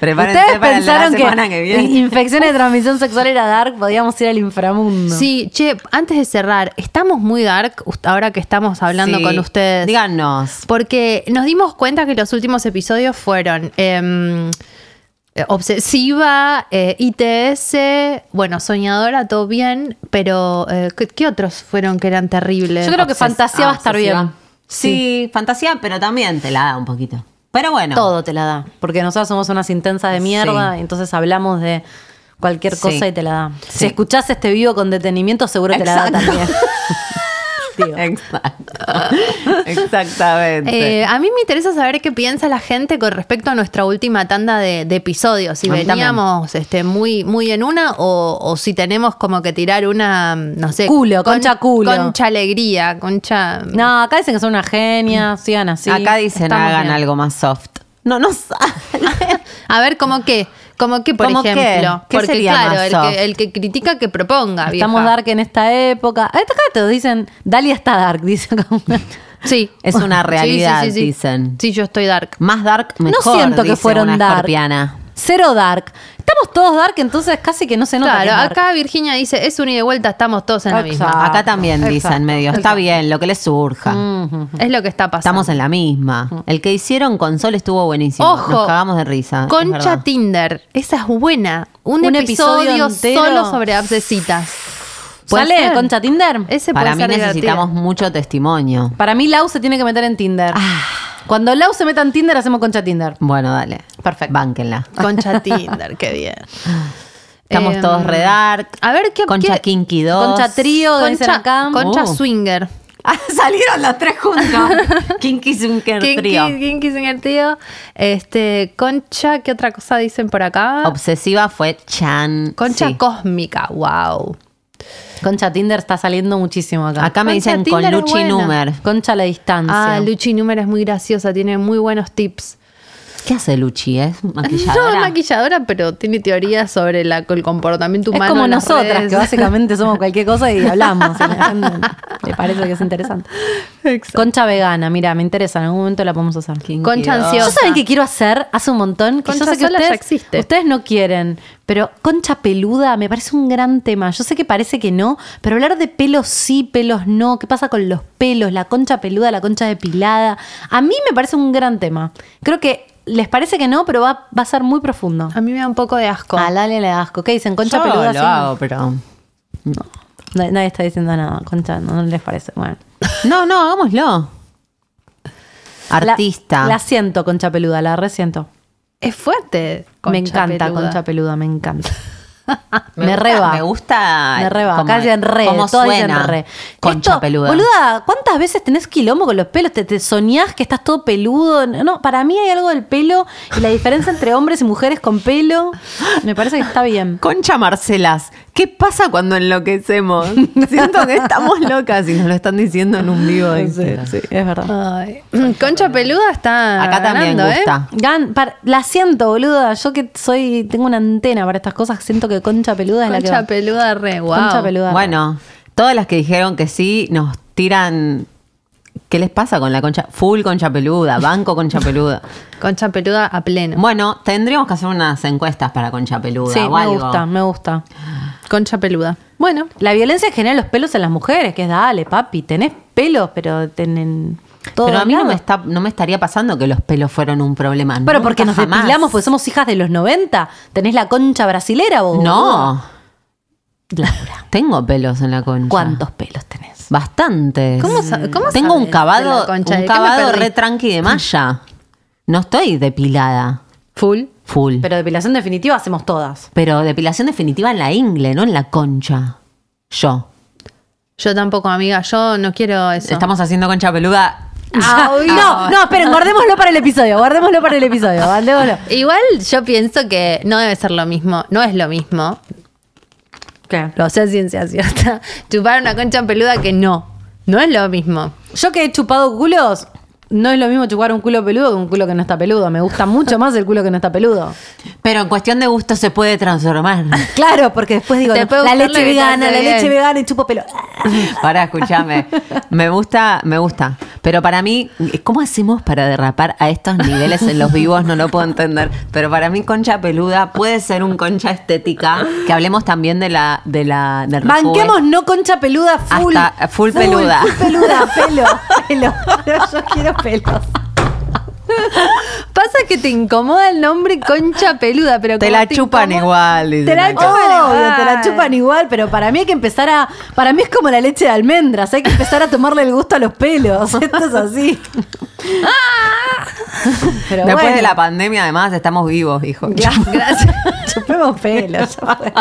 S4: Prepárense
S1: Ustedes
S4: para
S1: pensaron
S4: la
S1: que,
S4: semana que viene.
S1: infecciones de transmisión sexual era dark, podíamos ir al inframundo.
S2: Sí, che, antes de cerrar, estamos muy dark ahora que estamos hablando
S4: Sí.
S2: con ustedes.
S4: Díganos.
S2: Porque nos dimos cuenta que los últimos episodios fueron em, eh, Obsesiva, eh, ITS, bueno, Soñadora, todo bien, pero eh, ¿qué, qué otros fueron que eran terribles?
S1: Yo creo que fantasía va a estar
S4: obsesiva.
S1: bien.
S4: Sí, fantasía, pero también te la da un poquito. Pero bueno.
S1: Todo te la da. Porque nosotros somos unas intensas de mierda,
S4: Sí.
S1: y entonces hablamos de cualquier
S4: Sí.
S1: cosa y te la da.
S4: Sí.
S1: Si escuchás este vivo con detenimiento, seguro te la da también. [LAUGHS] Digo.
S4: Exacto. [LAUGHS] Exactamente.
S2: Eh, a mí me interesa saber qué piensa la gente con respecto a nuestra última tanda de, de episodios. Si veníamos este, muy, muy en una o, o si tenemos como que tirar una, no sé.
S1: Culo, concha culo.
S2: Concha alegría, concha.
S1: No, acá dicen que son una genia, sigan así.
S4: Acá dicen
S2: estamos
S4: hagan
S2: bien.
S4: algo más soft. No, no sale. [LAUGHS]
S2: A ver, ¿cómo qué? ¿Cómo qué, por
S4: ¿Cómo qué?
S2: ejemplo?
S4: ¿Qué
S2: Porque
S4: sería
S2: claro,
S4: más
S2: el que, el que critica que proponga.
S1: Estamos
S2: vieja.
S1: dark en esta época. Acá te dicen, Dalia está dark, dice como una-
S2: Sí.
S4: Es una realidad,
S2: sí, sí, sí.
S4: dicen.
S2: Sí, yo estoy dark.
S4: Más dark, mejor.
S1: no siento que
S4: dice
S1: fueron
S4: una
S1: dark.
S4: escorpiana.
S1: Cero dark. Estamos todos dark, entonces casi que no se nota.
S2: Claro,
S1: dark.
S2: acá Virginia dice, es un ida y vuelta, estamos todos en la misma.
S4: Acá también dicen
S1: exacto,
S4: medio. Está bien, lo que les surja.
S1: Ujú.
S2: Es lo que está pasando.
S4: Estamos en la misma. El que hicieron con Sol estuvo buenísimo.
S2: Ojo,
S4: Nos cagamos de risa.
S2: Concha. Tinder, esa es buena. Un,
S1: Un
S2: episodio,
S1: episodio entero.
S2: solo sobre abscesitas. ¿Puede
S1: ¿Sale
S2: ser?
S1: Concha Tinder?
S2: Ese
S4: Para
S2: puede
S4: mí
S2: ser
S4: necesitamos
S2: divertido.
S4: mucho testimonio.
S1: Para mí Lau se tiene que meter en Tinder.
S2: Ah.
S1: Cuando Lau se meta en Tinder, hacemos Concha Tinder.
S4: Bueno, dale.
S1: Perfecto.
S4: Bánquenla.
S2: Concha [LAUGHS] Tinder, qué bien.
S4: Estamos
S2: Em,
S4: todos redark.
S2: A ver qué
S4: Concha
S2: qué-
S4: Kinky 2.
S1: Concha Trío, dicen
S2: Concha,
S1: acá.
S2: Concha
S4: Uh.
S2: Swinger. [LAUGHS]
S4: Ah, salieron los tres juntos. [LAUGHS] Kinky Sunker
S2: Kinky,
S4: Trio.
S2: Kinky Swinger Trío. Este, Concha, ¿qué otra cosa dicen por acá?
S4: Obsesiva fue Chan.
S2: Concha
S4: Sí.
S2: cósmica, wow.
S1: Concha Tinder está saliendo muchísimo acá.
S4: Acá me dicen con
S2: Tinder es
S4: Luchi. Numer.
S1: Concha a la distancia.
S2: Ah, Luchi Número es muy graciosa, tiene muy buenos tips.
S4: ¿Qué hace Luchi? [LAUGHS] ¿Es
S2: No
S4: maquilladora?
S2: es maquilladora, pero tiene teorías sobre la- el comportamiento
S1: es
S2: humano.
S1: como
S2: en las
S1: nosotras,
S2: redes.
S1: que básicamente somos cualquier cosa y hablamos. [LAUGHS] y le parece que es interesante. Concha vegana, mira, me interesa. En algún momento la podemos hacer.
S2: Concha ansiosa.
S1: Yo saben que quiero hacer hace un montón. Que
S2: Concha
S1: yo sé que
S2: sola ya
S1: ustedes,
S2: existe.
S1: ustedes no quieren, pero concha peluda me parece un gran tema. Yo sé que parece que no, pero hablar de pelos sí, pelos no. ¿Qué pasa con los pelos? La concha peluda, la concha depilada. A mí me parece un gran tema. Creo que les parece que no, pero va, va a ser muy profundo.
S2: A mí me da un poco de asco.
S1: A Lale le da asco. ¿Qué dicen? Concha
S4: Yo
S1: peluda
S4: lo
S1: sí?
S4: hago, pero...
S1: Nadie, nadie está diciendo nada. Concha, no, no les parece. Bueno. [LAUGHS]
S4: No, no, hagámoslo. Artista.
S1: La, siento, concha peluda, la resiento.
S2: Es fuerte.
S1: me
S2: Concha
S1: encanta
S2: peluda.
S1: concha peluda, me encanta. [LAUGHS] Me,
S4: gusta-
S1: reba.
S4: Me gusta.
S1: Me reba.
S4: como-
S1: Acá dicen re.
S4: cómo
S1: todas dicen
S4: suena
S1: re.
S4: Concha
S1: Esto,
S4: peluda.
S1: Boluda, ¿cuántas veces tenés quilombo con los pelos? ¿Te, te soñás que estás todo peludo? No, para mí hay algo del pelo y la diferencia entre hombres y mujeres con pelo. Me parece que está bien. [LAUGHS]
S4: Concha Marcelas, ¿qué pasa cuando enloquecemos? [LAUGHS] Siento que estamos locas y nos lo están diciendo en un vivo de Instagram.
S1: es verdad.
S2: Ay. Concha peluda está.
S4: Acá también
S2: ganando, ¿eh?
S4: gusta.
S1: Gan, par- la siento, boluda. Yo que soy, tengo una antena para estas cosas, siento que concha peluda es la que
S2: peluda re, wow.
S1: Concha peluda.
S4: Bueno, todas las que dijeron que sí nos tiran. ¿Qué les pasa con la concha? Full concha peluda, banco concha [LAUGHS] peluda.
S2: Concha peluda a pleno.
S4: Bueno, tendríamos que hacer unas encuestas para concha peluda
S1: Sí,
S4: o
S1: me
S4: algo.
S1: gusta, me gusta.
S2: Concha peluda. Bueno,
S1: La violencia genera los pelos en las mujeres, que es dale, papi, tenés pelos, pero tienen todo.
S4: Pero a mí no me, está, no me estaría pasando que los pelos fueron un problema.
S1: Pero
S4: Nunca
S1: porque nos
S4: jamás.
S1: depilamos, porque somos hijas de los 90. ¿Tenés la concha brasilera vos?
S4: No,
S1: Laura.
S4: tengo pelos en la concha.
S1: ¿Cuántos pelos tenés?
S4: Bastantes.
S2: ¿Cómo cómo
S4: Tengo un cavado, un cavado re tranqui de malla. No estoy depilada.
S2: full.
S4: Full. Pero,
S1: Pero depilación definitiva hacemos todas.
S4: depilación definitiva en la ingle, no en la concha. Yo.
S2: Yo tampoco, amiga. Yo no quiero eso.
S4: Estamos haciendo concha peluda
S2: Ay,
S1: no, no, esperen, guardémoslo para el episodio, guardémoslo para el episodio, guardémoslo.
S2: Igual yo pienso que no debe ser lo mismo, no es lo mismo,
S1: ¿Qué?
S2: lo sé ciencia cierta, [LAUGHS] chupar una concha peluda que no. No es lo mismo.
S1: Yo que he chupado culos, no es lo mismo chupar un culo peludo que un culo que no está peludo. Me gusta mucho más el culo que no está peludo. [LAUGHS]
S4: Pero en cuestión de gusto se puede transformar. [LAUGHS]
S1: Claro, porque después digo, la leche vegana, la leche vegana y chupo pelo. [LAUGHS]
S4: Para, escúchame. Me gusta, me gusta. Pero para mí, ¿cómo hacemos para derrapar a estos niveles en los vivos? No lo puedo entender. Pero para mí, concha peluda puede ser un concha estética. Que hablemos también de la, de la, del
S1: Banquemos no concha peluda full.
S4: Hasta full peluda.
S1: Full peluda, pelo. Pelo. Yo quiero pelos. [LAUGHS]
S2: Pasa que te incomoda el nombre concha peluda, pero
S4: Te la chupan
S2: incomoda-
S4: igual.
S2: Te la chupan
S1: Obvio,
S2: igual.
S1: te la chupan igual, pero para mí hay que empezar a. Para mí es como la leche de almendras, hay que empezar a tomarle el gusto a los pelos. [LAUGHS] Esto es así. Pero
S4: Después
S1: bueno.
S4: de la pandemia, además, estamos vivos, hijo.
S2: Gracias.
S1: Chupemos pelos, ya fue.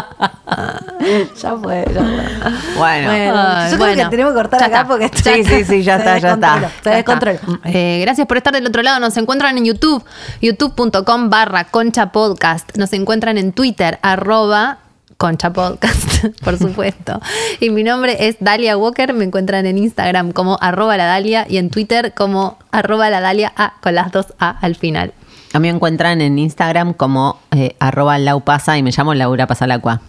S1: Ya fue, ya fue.
S4: Bueno.
S1: Bueno, yo creo
S2: bueno.
S1: que tenemos que cortar
S2: Ya
S1: acá
S2: está.
S1: porque esto-
S4: Sí, sí, sí, ya está, [LAUGHS] ya está.
S1: Se
S4: Ya
S1: descontroló.
S2: Eh, gracias por estar del otro lado. Nos encuentran en YouTube, youtube.com barra concha podcast. Nos encuentran en Twitter, arroba concha podcast, [LAUGHS] por supuesto. Y mi nombre es Dalia Walker. Me encuentran en Instagram como arroba la Dalia y en Twitter como arroba la Dalia A con las dos A al final.
S4: A mí me encuentran en Instagram como eh, arroba laupasa y me llamo Laura Pasalacua.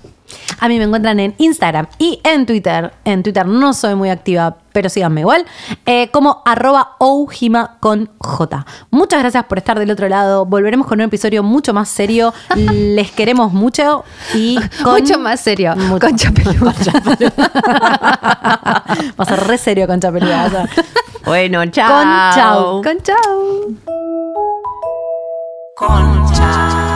S1: A mí me encuentran en Instagram y en Twitter. En Twitter no soy muy activa, pero síganme igual. eh, como arroba oujima con J. Muchas gracias por estar del otro lado. Volveremos con un episodio mucho más serio. [LAUGHS] Les queremos mucho y [LAUGHS] con...
S2: Mucho más serio.
S1: Mucho-
S2: Concha peluda. [LAUGHS]
S1: Va a ser re serio con Chapeluda.
S4: Bueno, chao.
S1: Con chau.
S2: Con chau.
S3: Con